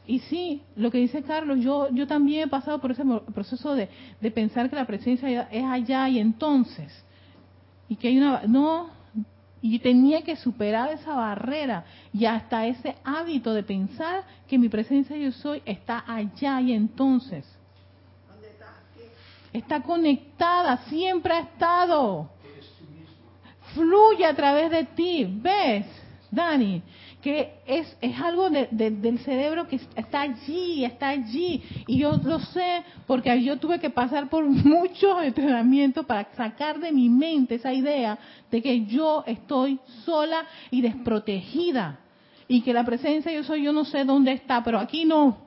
Y sí, lo que dice Carlos, yo, yo también he pasado por ese proceso de, de pensar que la presencia es allá y entonces. Y que hay una... No, y tenía que superar esa barrera y hasta ese hábito de pensar que mi presencia yo soy está allá y entonces. Está conectada, siempre ha estado fluye a través de ti. ¿Ves, Dani? Que es, es algo del cerebro que está allí, está allí. Y yo lo sé porque yo tuve que pasar por muchos entrenamientos para sacar de mi mente esa idea de que yo estoy sola y desprotegida. Y que la presencia yo soy, yo no sé dónde está, pero aquí no.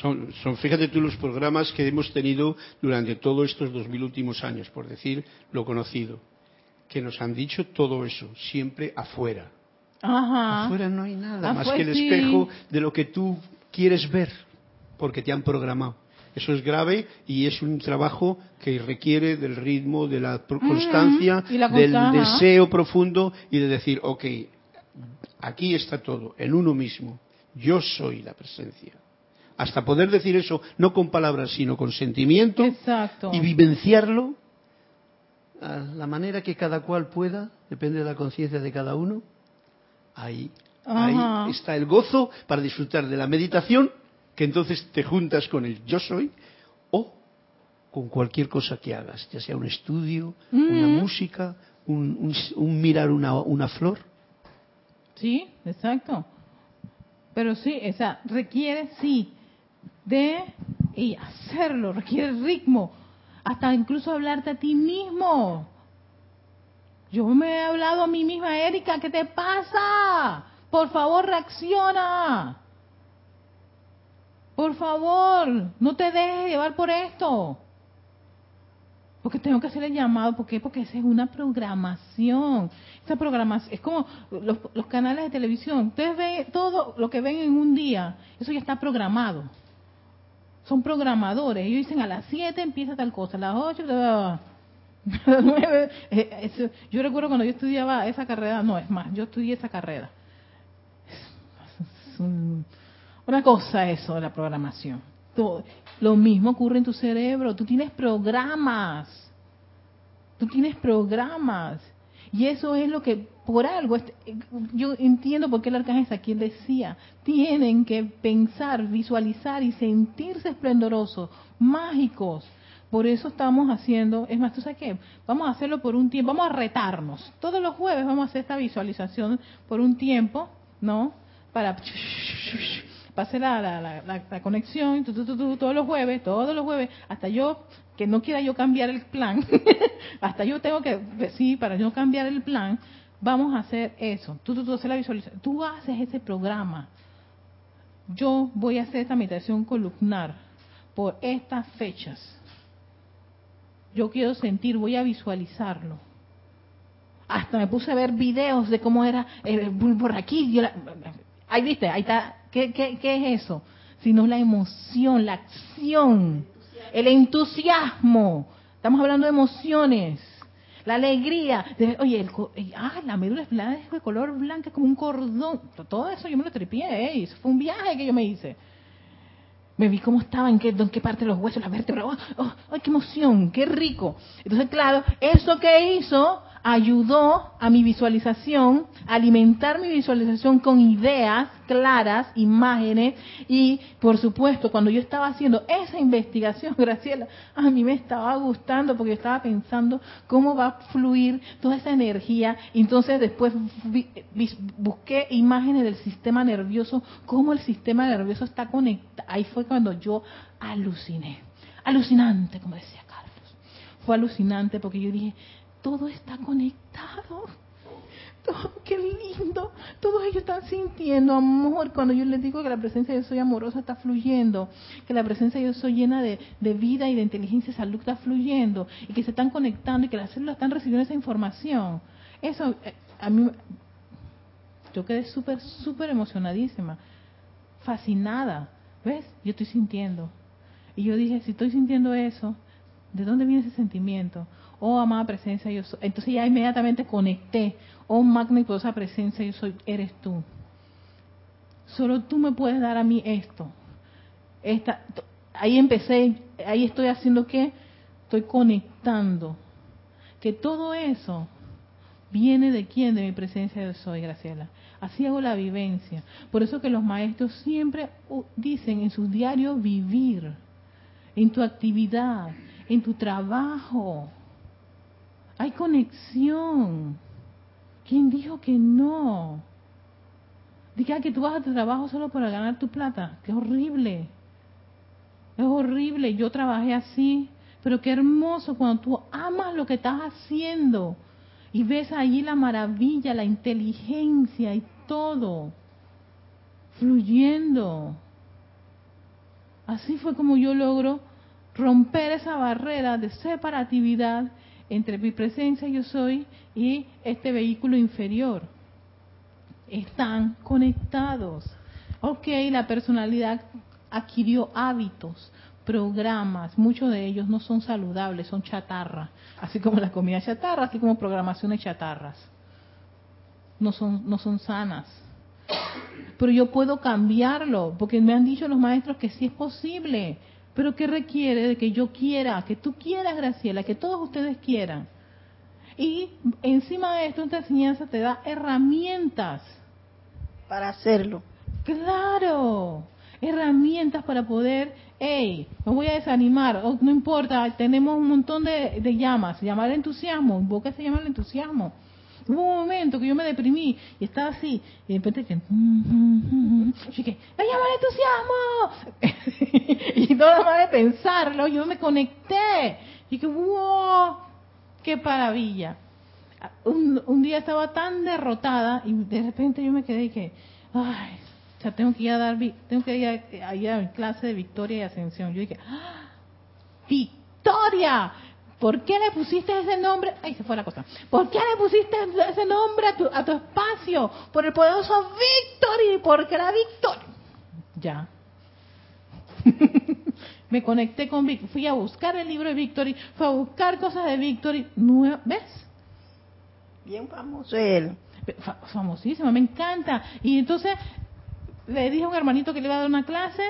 Son, son, fíjate tú los programas que hemos tenido durante todos estos dos mil últimos años, por decir lo conocido que nos han dicho todo eso, siempre afuera. Afuera no hay nada más que el espejo de lo que tú quieres ver, porque te han programado. Eso es grave y es un trabajo que requiere del ritmo, de la constancia, del deseo profundo y de decir, ok, aquí está todo, en uno mismo. Yo soy la presencia. Hasta poder decir eso, no con palabras, sino con sentimiento y vivenciarlo, a la manera que cada cual pueda, depende de la conciencia de cada uno, ahí, ahí está el gozo para disfrutar de la meditación, que entonces te juntas con el yo soy, o con cualquier cosa que hagas, ya sea un estudio, una mm. música, un, mirar una, una flor.
Sí, exacto. Pero sí, esa requiere sí de y hacerlo, requiere ritmo, hasta incluso hablarte a ti mismo. Yo me he hablado a mí misma, Erika, ¿qué te pasa? Por favor, reacciona. Por favor, no te dejes llevar por esto. Porque tengo que hacer el llamado. ¿Por qué? Porque esa es una programación. Esa programación es como los, los, canales de televisión. Ustedes ven todo lo que ven en un día. Eso ya está programado. Son programadores. Ellos dicen a las 7 empieza tal cosa, a las 8, a 9. yo recuerdo cuando yo estudiaba esa carrera. No, es más, yo estudié esa carrera. Es una cosa eso de la programación. Lo mismo ocurre en tu cerebro. Tú tienes programas. Tú tienes programas. Y eso es lo que, por algo, yo entiendo por qué el arcángel aquí decía, tienen que pensar, visualizar y sentirse esplendorosos, mágicos. Por eso estamos haciendo, es más, ¿tú sabes qué? Vamos a hacerlo por un tiempo, vamos a retarnos. Todos los jueves vamos a hacer esta visualización por un tiempo, ¿no? Para pase la, la, la, conexión, todos los jueves, todos los jueves, hasta yo, que no quiera yo cambiar el plan, hasta yo tengo que, sí, para yo cambiar el plan, vamos a hacer eso. Tú, haces la visualización, tú haces ese programa. Yo voy a hacer esta meditación columnar por estas fechas. Yo quiero sentir, voy a visualizarlo. Hasta me puse a ver videos de cómo era eh, por aquí. Yo ahí viste, ahí está ¿Qué, qué, qué es eso? Sino la emoción, la acción, el entusiasmo. Estamos hablando de emociones. La alegría. oye, el, ah, la médula es de color blanco, como un cordón. Todo eso yo me lo tripié. Eso fue un viaje que yo me hice. Me vi cómo estaba, en qué, en qué parte los huesos, la vértebra. Oh, oh, ¡Ay, qué emoción! ¡Qué rico! Entonces, claro, eso que hizo ayudó a mi visualización, a alimentar mi visualización con ideas claras, imágenes y por supuesto cuando yo estaba haciendo esa investigación, Graciela, a mí me estaba gustando porque yo estaba pensando cómo va a fluir toda esa energía entonces después busqué imágenes del sistema nervioso, cómo el sistema nervioso está conectado. Ahí fue cuando yo aluciné, alucinante como decía Carlos. Fue alucinante porque yo dije, todo está conectado. Todo, qué lindo. Todos ellos están sintiendo amor cuando yo les digo que la presencia de yo soy amorosa está fluyendo, que la presencia de yo soy llena de, vida y de inteligencia y salud está fluyendo, y que se están conectando y que las células están recibiendo esa información. Eso, eh, a mí, yo quedé súper, súper emocionadísima, fascinada. ¿Ves? Yo estoy sintiendo. Y yo dije, si estoy sintiendo eso, ¿de dónde viene ese sentimiento? Oh amada presencia, yo soy. Entonces ya inmediatamente conecté, oh magna y poderosa presencia, yo soy, eres tú. Solo tú me puedes dar a mí esto. Esta, ahí empecé, ahí estoy haciendo qué? Estoy conectando. Que todo eso viene de quién? De mi presencia yo soy, Graciela. Así hago la vivencia. Por eso que los maestros siempre dicen en sus diarios vivir, en tu actividad, en tu trabajo, hay conexión. ¿Quién dijo que no? Diga que tú vas a tu trabajo solo para ganar tu plata. Qué horrible. Es horrible. Yo trabajé así. Pero qué hermoso cuando tú amas lo que estás haciendo y ves allí la maravilla, la inteligencia y todo fluyendo. Así fue como yo logro romper esa barrera de separatividad entre mi presencia yo soy y este vehículo inferior. Están conectados. Ok, la personalidad adquirió hábitos, programas, muchos de ellos no son saludables, son chatarra, así como la comida chatarra, así como programaciones chatarras. No son, no son sanas. Pero yo puedo cambiarlo, porque me han dicho los maestros que sí es posible. Pero ¿qué requiere de que yo quiera, que tú quieras, Graciela, que todos ustedes quieran? Y encima de esto, esta enseñanza te da herramientas.
Para hacerlo.
Claro, herramientas para poder, hey, me voy a desanimar, no importa, tenemos un montón de, de llamas, llamar entusiasmo, invoca se llama el entusiasmo Hubo un momento que yo me deprimí y estaba así, y de repente que. Mm, mm, mm, dije, ¡me llama entusiasmo! y toda más de pensarlo, yo me conecté. Y que, wow, qué maravilla. Un, un, día estaba tan derrotada y de repente yo me quedé y que, ay, o sea, tengo que ir a dar, tengo que ir a, ir a mi clase de victoria y ascensión. Yo dije, ¡Ah! ¡Victoria! ¿Por qué le pusiste ese nombre? Ahí se fue la cosa. ¿Por qué le pusiste ese nombre a tu, a tu espacio? Por el poderoso Victory, porque era Victoria. Ya. Me conecté con Victory, fui a buscar el libro de Victory, fui a buscar cosas de Victory. ¿Ves?
Bien famoso él.
famosísimo, me encanta. Y entonces le dije a un hermanito que le iba a dar una clase,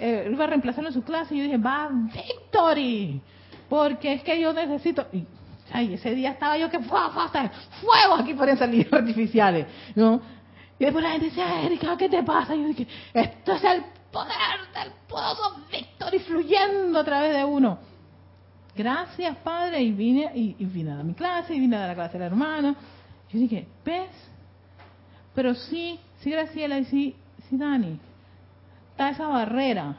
eh, iba a reemplazarlo en su clase, y yo dije, va, Victory, porque es que yo necesito... Y, ese día estaba yo que fue fuego aquí por salir artificiales, ¿no? Y después la gente decía, Erika, ¿qué te pasa? Y yo dije, esto es el poder del poderoso Victory fluyendo a través de uno. Gracias, Padre, y vine, y, vine a mi clase, y vine a la clase de la hermana. Yo dije, ¿ves? Pero sí, sí, Graciela, y sí, sí, Dani, está esa barrera.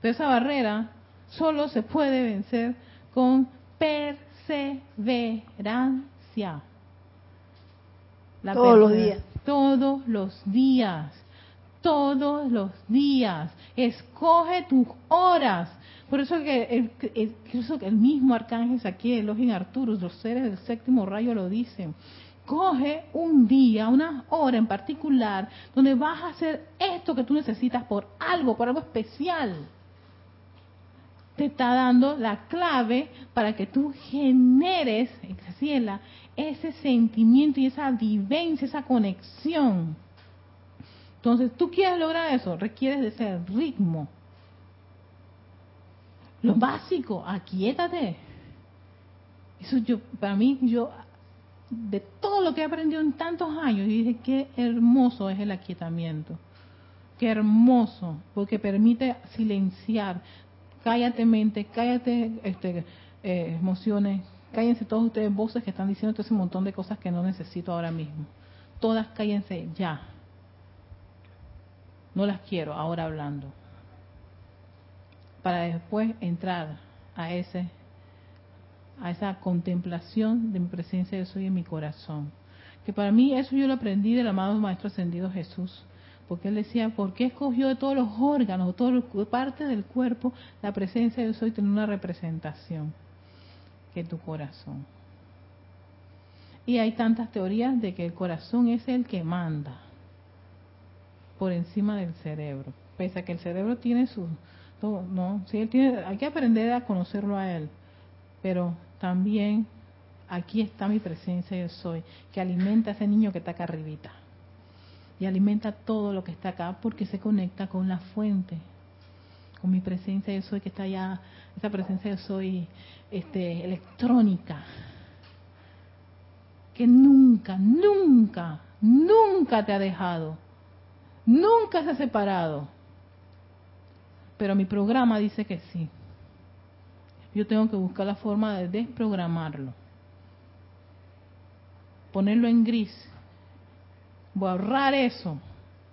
Pero esa barrera solo se puede vencer con perseverancia.
todos los días.
Todos los días. Todos los días. Escoge tus horas. Por eso que el, el, el mismo arcángel Saquiel, en Arturus, los seres del séptimo rayo lo dicen coge un día, una hora en particular, donde vas a hacer esto que tú necesitas por algo, por algo especial. Te está dando la clave para que tú generes, Graciela, ese sentimiento y esa vivencia, esa conexión. Entonces, tú quieres lograr eso, requieres de ese ritmo. Lo básico, aquíétate. Eso yo, para mí, yo de todo lo que he aprendido en tantos años, y dije, qué hermoso es el aquietamiento. Qué hermoso, porque permite silenciar. Cállate mente, cállate este, eh, emociones, cállense todos ustedes voces que están diciendo todo ese montón de cosas que no necesito ahora mismo. Todas cállense ya. No las quiero ahora hablando. Para después entrar a ese a esa contemplación de mi presencia de soy en mi corazón. Que para mí eso yo lo aprendí del amado Maestro Ascendido Jesús. Porque él decía, ¿por qué escogió de todos los órganos, todas partes del cuerpo, la presencia de soy tener una representación? Que tu corazón. Y hay tantas teorías de que el corazón es el que manda por encima del cerebro. Pese a que el cerebro tiene su... no, él tiene, hay que aprender a conocerlo a él. Pero también aquí está mi presencia yo soy, que alimenta a ese niño que está acá arribita. Y alimenta todo lo que está acá porque se conecta con la fuente, con mi presencia yo soy que está allá, esa presencia yo soy este, electrónica, que nunca, nunca, nunca te ha dejado, nunca se ha separado. Pero mi programa dice que sí yo tengo que buscar la forma de desprogramarlo. Ponerlo en gris. Borrar eso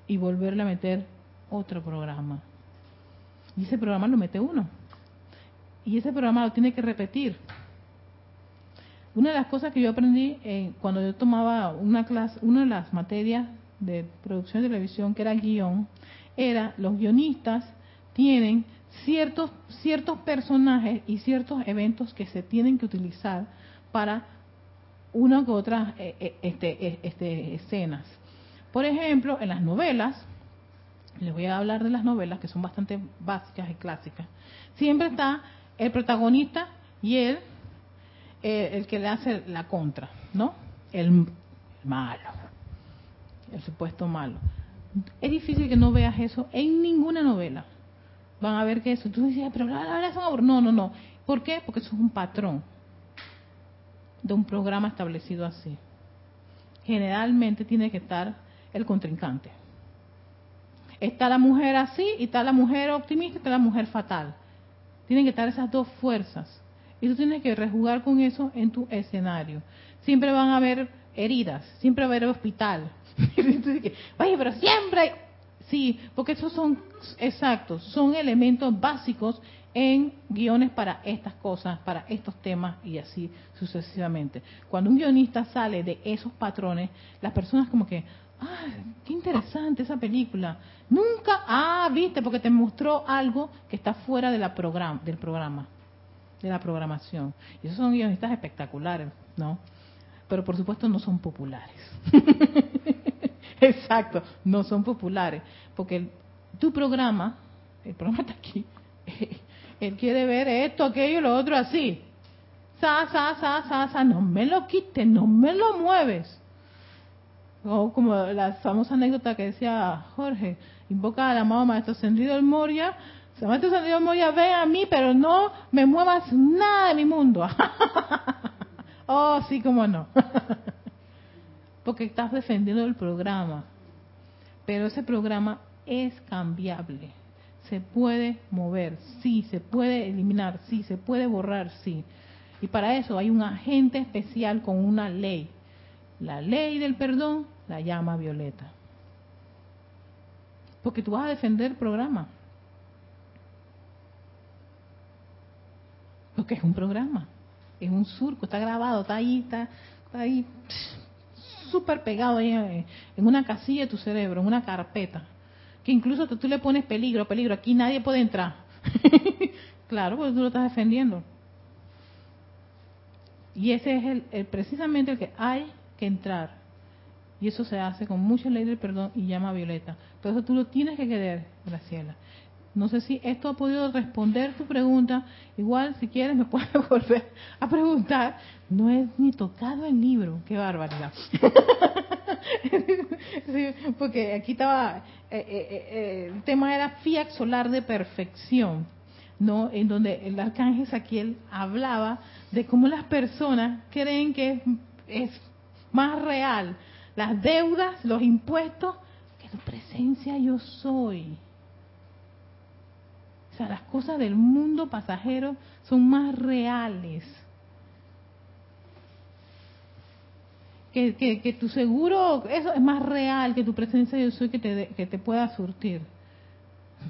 y volverle a meter otro programa. Y ese programa lo mete uno. Y ese programa lo tiene que repetir. Una de las cosas que yo aprendí eh, cuando yo tomaba una clase, una de las materias de producción de televisión que era guion, era los guionistas tienen ciertos, ciertos personajes y ciertos eventos que se tienen que utilizar para una u otras eh, eh, este, eh, este, escenas. Por ejemplo, en las novelas, les voy a hablar de las novelas que son bastante básicas y clásicas, siempre está el protagonista y él, el que le hace la contra, ¿no? El malo, el supuesto malo. Es difícil que no veas eso en ninguna novela van a ver que eso. Tú dices, pero la verdad son No, no, no. ¿Por qué? Porque eso es un patrón de un programa establecido así. Generalmente tiene que estar el contrincante. Está la mujer así y está la mujer optimista y está la mujer fatal. Tienen que estar esas dos fuerzas. Y tú tienes que rejugar con eso en tu escenario. Siempre van a haber heridas, siempre va a haber hospital. Oye, pero siempre Sí, porque esos son exactos, son elementos básicos en guiones para estas cosas, para estos temas y así sucesivamente. Cuando un guionista sale de esos patrones, las personas como que, ah, qué interesante esa película. Nunca, ah, viste, porque te mostró algo que está fuera de la programa, del programa, de la programación. Y esos son guionistas espectaculares, ¿no? Pero por supuesto no son populares. Exacto, no son populares, porque tu programa, el programa está aquí, él quiere ver esto, aquello, lo otro así. Sa, sa, sa, sa, sa, no me lo quites, no me lo mueves. O como la famosa anécdota que decía Jorge, invoca al amado Maestro Ascendido del Moria, Maestro Ascendido del Moria, ve a mí, pero no me muevas nada de mi mundo. oh, sí, como no. Porque estás defendiendo el programa. Pero ese programa es cambiable. Se puede mover, sí, se puede eliminar, sí, se puede borrar, sí. Y para eso hay un agente especial con una ley. La ley del perdón la llama Violeta. Porque tú vas a defender el programa. Porque es un programa, es un surco, está grabado, está ahí, está, ahí súper pegado ahí en, una casilla de tu cerebro, en una carpeta. Que incluso tú le pones peligro, peligro, aquí nadie puede entrar. claro, porque tú lo estás defendiendo. Y ese es el, precisamente el que hay que entrar. Y eso se hace con mucha ley del perdón y llama a Violeta. Por eso tú lo tienes que querer, Graciela. No sé si esto ha podido responder tu pregunta. Igual, si quieres, me puedes volver a preguntar. No es ni tocado el libro. Qué barbaridad. porque aquí estaba, eh, eh, eh, el tema era fiat solar de perfección, ¿no? En donde el arcángel Saquiel hablaba de cómo las personas creen que es más real las deudas, los impuestos, que tu presencia yo soy. O sea, las cosas del mundo pasajero son más reales. Que, que, tu seguro, eso es más real que tu presencia yo soy que te, que te pueda surtir.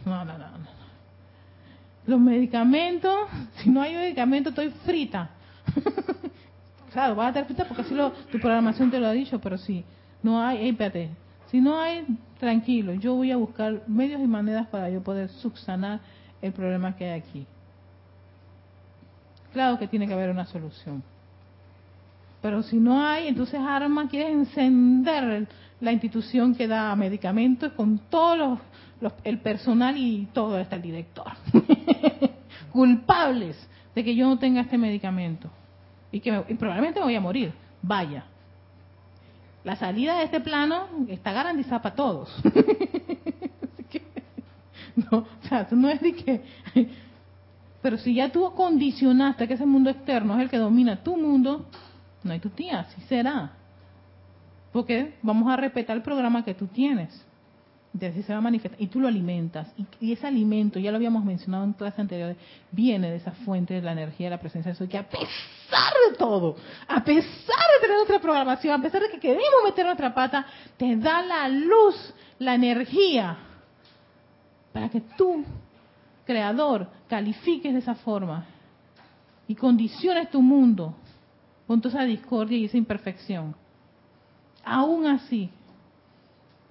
No, no, no, no. Los medicamentos, si no hay medicamento, estoy frita. claro, vas a frita porque así lo, tu programación te lo ha dicho, pero sí, no hay, espérate, si no hay, tranquilo, yo voy a buscar medios y maneras para yo poder subsanar el problema que hay aquí. Claro que tiene que haber una solución. Pero si no hay, entonces Arma quiere encender la institución que da medicamentos con todo los, el personal y todo, hasta el director. Culpables de que yo no tenga este medicamento. Y que probablemente me voy a morir. Vaya. La salida de este plano está garantizada para todos. No, o sea, no es de que... Pero si ya tú condicionaste que ese mundo externo es el que domina tu mundo, no hay tu tía, así será. Porque vamos a respetar el programa que tú tienes. Se va a manifestar. Y tú lo alimentas. Y, ese alimento, ya lo habíamos mencionado en clases anteriores, viene de esa fuente de la energía de la presencia de eso. Que a pesar de todo, a pesar de tener nuestra programación, a pesar de que queremos meter nuestra pata, te da la luz, la energía para que tú, creador, califiques de esa forma y condiciones tu mundo con toda esa discordia y esa imperfección. Aún así,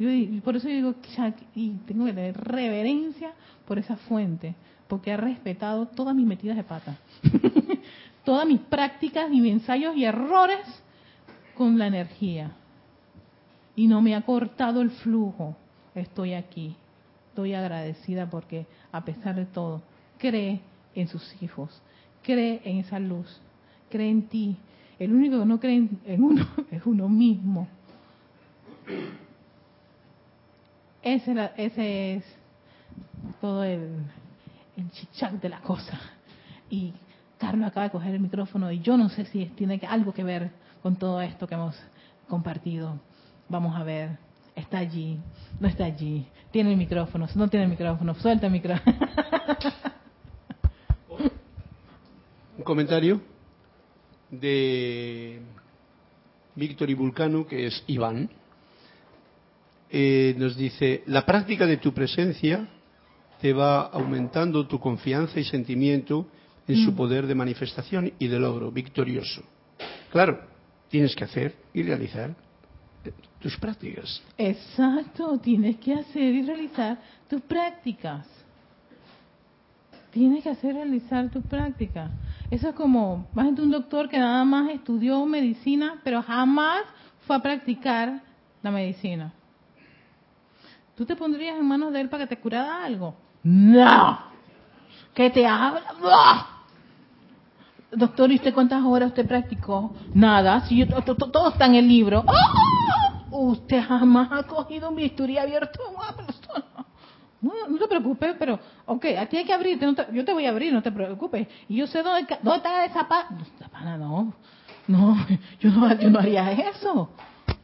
yo, por eso digo, y tengo que tener reverencia por esa fuente, porque ha respetado todas mis metidas de pata, todas mis prácticas, mis ensayos y errores con la energía. Y no me ha cortado el flujo. Estoy aquí estoy agradecida porque a pesar de todo, cree en sus hijos, cree en esa luz, cree en ti. El único que no cree en uno es uno mismo. Ese, ese es todo el, el chichac de la cosa. Y Carlos acaba de coger el micrófono y yo no sé si tiene algo que ver con todo esto que hemos compartido. Vamos a ver está allí, no está allí, tiene el micrófono, no tiene el micrófono, suelta el micrófono.
Un comentario de Víctor y Vulcano, que es Iván, eh, nos dice, la práctica de tu presencia te va aumentando tu confianza y sentimiento en su mm. poder de manifestación y de logro victorioso. Claro, tienes que hacer y realizar tus prácticas.
Exacto, tienes que hacer y realizar tus prácticas. Tienes que hacer y realizar tus prácticas. Eso es como, más un doctor que nada más estudió medicina, pero jamás fue a practicar la medicina. ¿Tú te pondrías en manos de él para que te curara algo? No. ¿Qué te habla? Doctor, ¿y usted cuántas horas usted practicó? Nada, si todo está en el libro. ¡Ah! Usted jamás ha cogido un bisturí abierto no, no te preocupes, pero, ok, a ti hay que abrirte, yo te voy a abrir, no te preocupes. Y yo sé dónde, dónde está esa pana. No, no, no, yo no, yo no haría eso.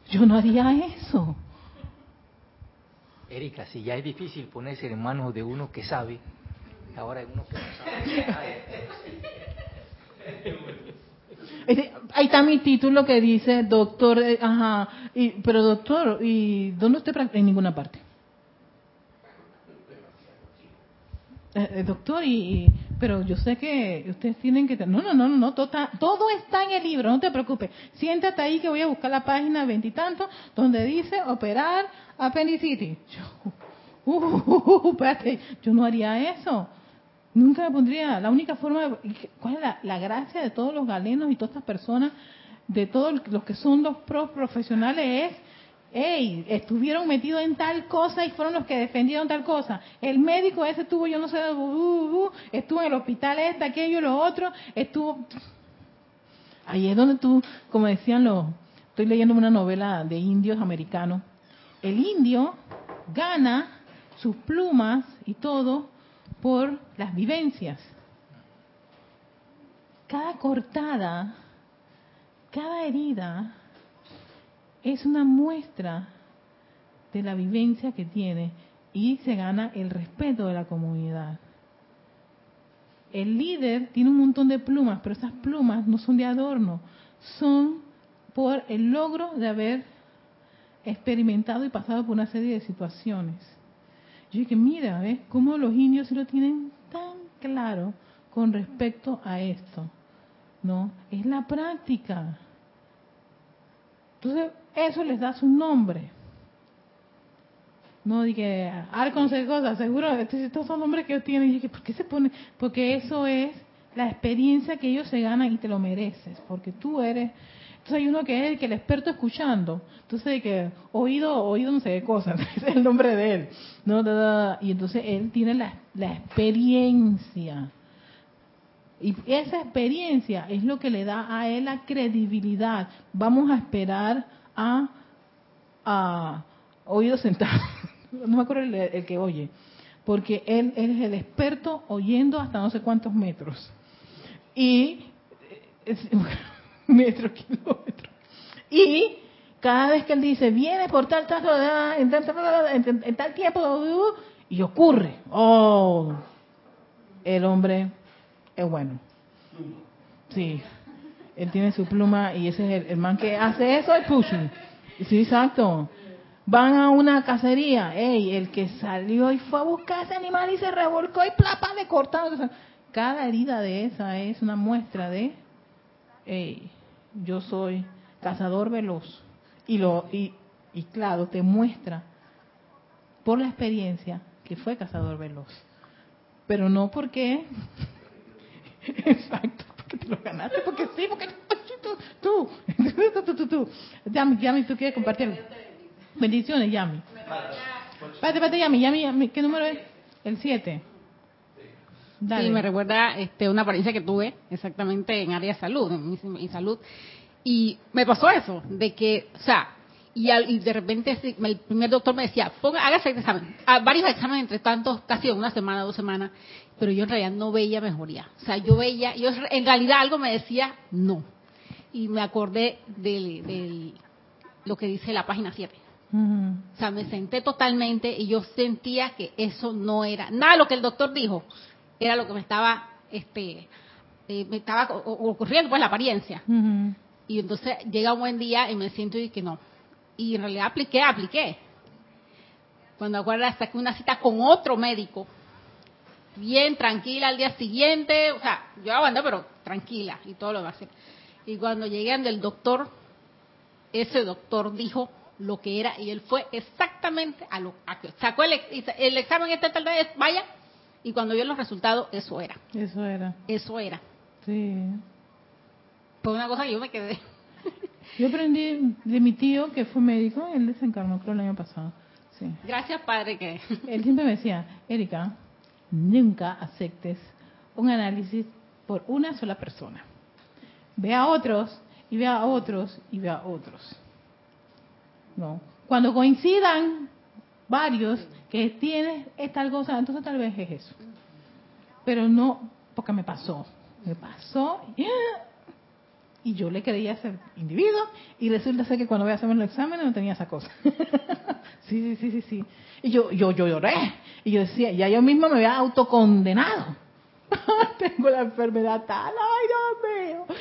Yo no haría eso.
Erika, si ya es difícil ponerse en manos de uno que sabe, ahora es uno que no sabe.
Ahí está mi título que dice doctor, eh, ajá, y, pero doctor, ¿y dónde usted practica? En ninguna parte. Eh, eh, doctor, y, pero yo sé que ustedes tienen que... No, no, no, no, todo está, todo está en el libro, no te preocupes. Siéntate ahí que voy a buscar la página veintitantos donde dice operar apendicitis. Yo, uh, uh, uh, espérate, yo no haría eso. Nunca me pondría, la única forma, de, ¿cuál es la, la, gracia de todos los galenos y todas estas personas, de todos los que son los pros profesionales es hey, estuvieron metidos en tal cosa y fueron los que defendieron tal cosa. El médico ese estuvo, yo no sé, estuvo en el hospital este, aquello, lo otro, estuvo... Ahí es donde tú, como decían los... Estoy leyendo una novela de indios americanos. El indio gana sus plumas y todo por las vivencias. Cada cortada, cada herida, es una muestra de la vivencia que tiene y se gana el respeto de la comunidad. El líder tiene un montón de plumas, pero esas plumas no son de adorno, son por el logro de haber experimentado y pasado por una serie de situaciones. Yo dije, mira, ¿ves cómo los indios lo tienen tan claro con respecto a esto? ¿No? Es la práctica. Entonces, eso les da su nombre. No dije, arcos de cosas, seguro, estos son nombres que ellos tienen. Y dije, ¿por qué se pone? Porque eso es la experiencia que ellos se ganan y te lo mereces, porque tú eres. Entonces hay uno que es el que el experto escuchando. Entonces, que oído, oído no sé qué cosas, es el nombre de él. ¿no? Y entonces él tiene la, la experiencia. Y esa experiencia es lo que le da a él la credibilidad. Vamos a esperar a, a oído sentado. no me acuerdo el, que oye. Porque él, es el experto oyendo hasta no sé cuántos metros. Y metro, kilómetro. Y cada vez que él dice, viene por tal, tal, en, tal, en tal tiempo, y ocurre. Oh, el hombre es bueno. Sí, él tiene su pluma y ese es el, man que hace eso, es pushing. Sí, exacto. Van a una cacería, ey, el que salió y fue a buscar ese animal y se revolcó y plapa le cortaron. Cada herida de esa es una muestra de, hey, yo soy cazador veloz. Y, lo, y, y claro, te muestra por la experiencia que fue cazador veloz. Pero no porque Exacto, porque te lo ganaste, porque sí, porque tú, tú, tú, tú, tú, Yami, Yami, tú quieres compartir. Bendiciones, Yami. Espérate, espérate, Yami, Yami, ¿qué número es? El 7.
Sí, me recuerda este, una apariencia que tuve exactamente en área de salud, en, salud. Y me pasó eso, de que, o sea, y, y, de repente el primer doctor me decía, ponga, hágase el examen, varios exámenes entre tantos, casi una semana, dos semanas, pero yo en realidad no veía mejoría. O sea, yo veía, yo en realidad algo me decía no. Y me acordé de, lo que dice la página 7. O sea, me senté totalmente y yo sentía que eso no era, nada lo que el doctor dijo, era lo que me estaba, este, eh, me estaba ocurriendo, pues la apariencia. Y entonces llega un buen día y me siento y que no. Y en realidad apliqué, apliqué. Cuando acuerdas, saqué una cita con otro médico bien tranquila al día siguiente, o sea, yo aguanté, pero tranquila y todo lo va a hacer. Y cuando llegué del doctor, ese doctor dijo lo que era y él fue exactamente a lo que sacó el, el examen este tal vez vaya y cuando vio los resultados eso era.
Eso era.
Eso era.
Sí.
Fue una cosa que yo me quedé.
Yo aprendí de mi tío que fue médico, él desencarnó creo el año pasado. Sí.
Gracias, padre, que...
Él siempre me decía, Erika, nunca aceptes un análisis por una sola persona. Ve a otros y ve a otros y ve a otros. No. Cuando coincidan varios que tienes esta cosa, entonces tal vez es eso. Pero no, porque me pasó. Me pasó y yo le creía a ese individuo y resulta ser que cuando voy a hacerme el examen no tenía esa cosa. sí, sí, sí, sí, sí. Y yo, yo, yo lloré y yo decía, ya yo mismo me había autocondenado. Tengo la enfermedad tal, ay mío.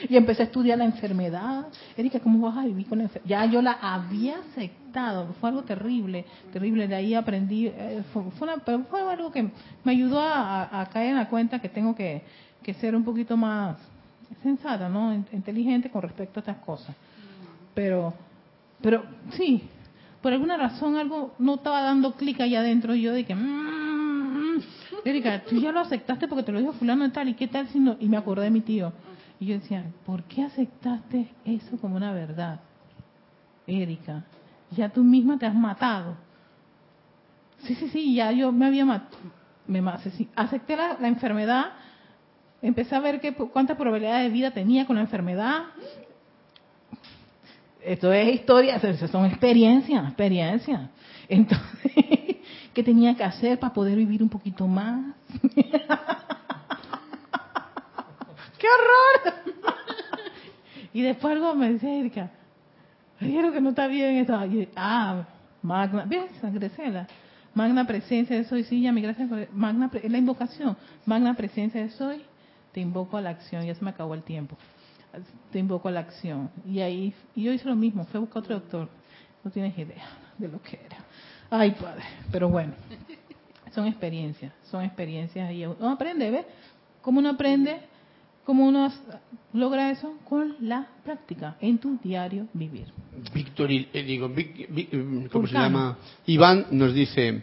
Y empecé a estudiar la enfermedad. Erika, ¿cómo vas a vivir con la enfermedad? Ya yo la había aceptado, fue algo terrible, terrible. De ahí aprendí, eh, fue, una, fue algo que me ayudó a, caer en la cuenta que tengo que, que ser un poquito más sensata, ¿no? Inteligente con respecto a estas cosas. Pero, pero sí, por alguna razón algo no estaba dando clic allá adentro y yo dije, mmm, Erika, tú ya lo aceptaste porque te lo dijo fulano y tal, ¿y qué tal si no? Y me acordé de mi tío. Y yo decía, ¿por qué aceptaste eso como una verdad? Erika, ya tú misma te has matado. Sí, sí, sí, ya yo me había matado. Me, acepté la, la enfermedad Empecé a ver que, cuánta probabilidad de vida tenía con la enfermedad. Esto es historia, son experiencias, experiencias. Entonces, ¿qué tenía que hacer para poder vivir un poquito más? ¡Qué horror! y después algo me dice Erika, dijeron que no está bien esto. ah, magna, ¿ves? Gresela. Magna presencia de soy, sí, ya mi gracias por magna, la invocación, magna presencia de soy, te invoco a la acción, ya se me acabó el tiempo, te invoco a la acción. Y ahí, y yo hice lo mismo, fue a buscar otro doctor, no tienes idea de lo que era. Ay, padre, pero bueno, son experiencias, son experiencias y uno aprende, ¿ves? ¿Cómo uno aprende? ¿Cómo uno logra eso? Con la práctica, en tu diario vivir.
Víctor, eh, digo, eh, ¿cómo se llama? Iván nos dice,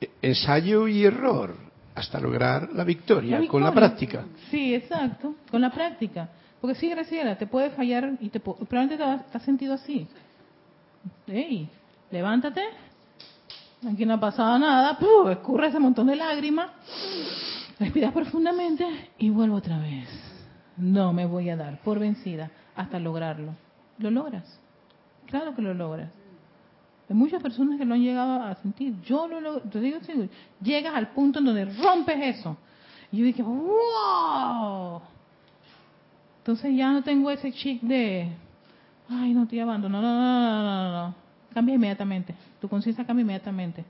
eh, ensayo y error hasta lograr la victoria, con la práctica.
Sí, exacto, con la práctica. Porque sí, Graciela, te puede fallar y te probablemente te, has sentido así. Ey, levántate, aquí no ha pasado nada, escurre ese montón de lágrimas, respiras profundamente y vuelvo otra vez. No me voy a dar por vencida hasta lograrlo. Lo logras, claro que lo logras. Hay muchas personas que lo han llegado a sentir. Yo lo, te digo, llegas al punto en donde rompes eso. Y yo dije, wow. Entonces ya no tengo ese chic de, ay, no te abandono. No, no, no, no, no, no. Cambia inmediatamente. Tu conciencia cambia inmediatamente.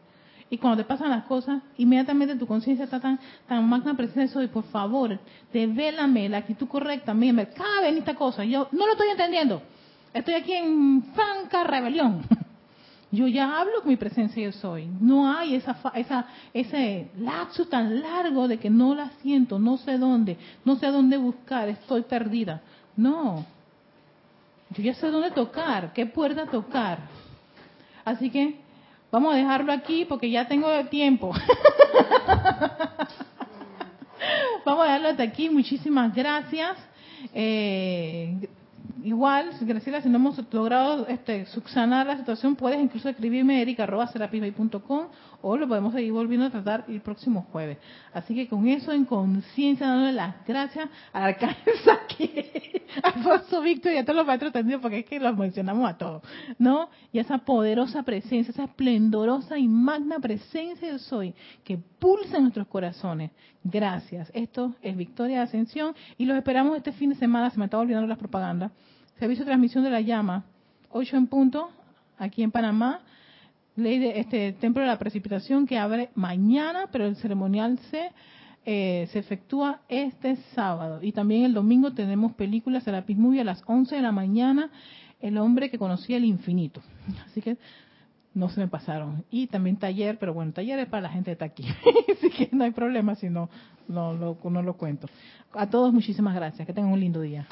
Y cuando te pasan las cosas, inmediatamente tu conciencia está tan, tan magna presencia por favor, devélame la actitud correcta, me cabe en esta cosa. Yo no lo estoy entendiendo. Estoy aquí en franca rebelión. Yo ya hablo con mi presencia yo soy. No hay esa, esa, ese lapso tan largo de que no la siento, no sé dónde, no sé dónde buscar, estoy perdida. No. Yo ya sé dónde tocar, qué puerta tocar. Así que vamos a dejarlo aquí porque ya tengo tiempo. vamos a dejarlo hasta aquí. Muchísimas gracias. Eh, igual, Graciela, si no hemos logrado este, subsanar la situación, puedes incluso escribirme erica.com o lo podemos seguir volviendo a tratar el próximo jueves. Así que con eso en conciencia, dándole las gracias al arcángel aquí, Alfonso Víctor y a todos los maestros atendidos, porque es que los mencionamos a todos, ¿no? Y esa poderosa presencia, esa esplendorosa y magna presencia del soy que pulsa en nuestros corazones. Gracias. Esto es Victoria de Ascensión y los esperamos este fin de semana, se me estaba olvidando las propagandas. Servicio de transmisión de la llama, 8 en punto, aquí en Panamá ley de este templo de la precipitación que abre mañana, pero el ceremonial se eh, se efectúa este sábado y también el domingo tenemos películas Serapis Movie a las 11 de la mañana, El hombre que conocía el infinito. Así que no se me pasaron. Y también taller, pero bueno, taller es para la gente que está aquí, así que no hay problema si no, no, no, no lo cuento. A todos muchísimas gracias, que tengan un lindo día.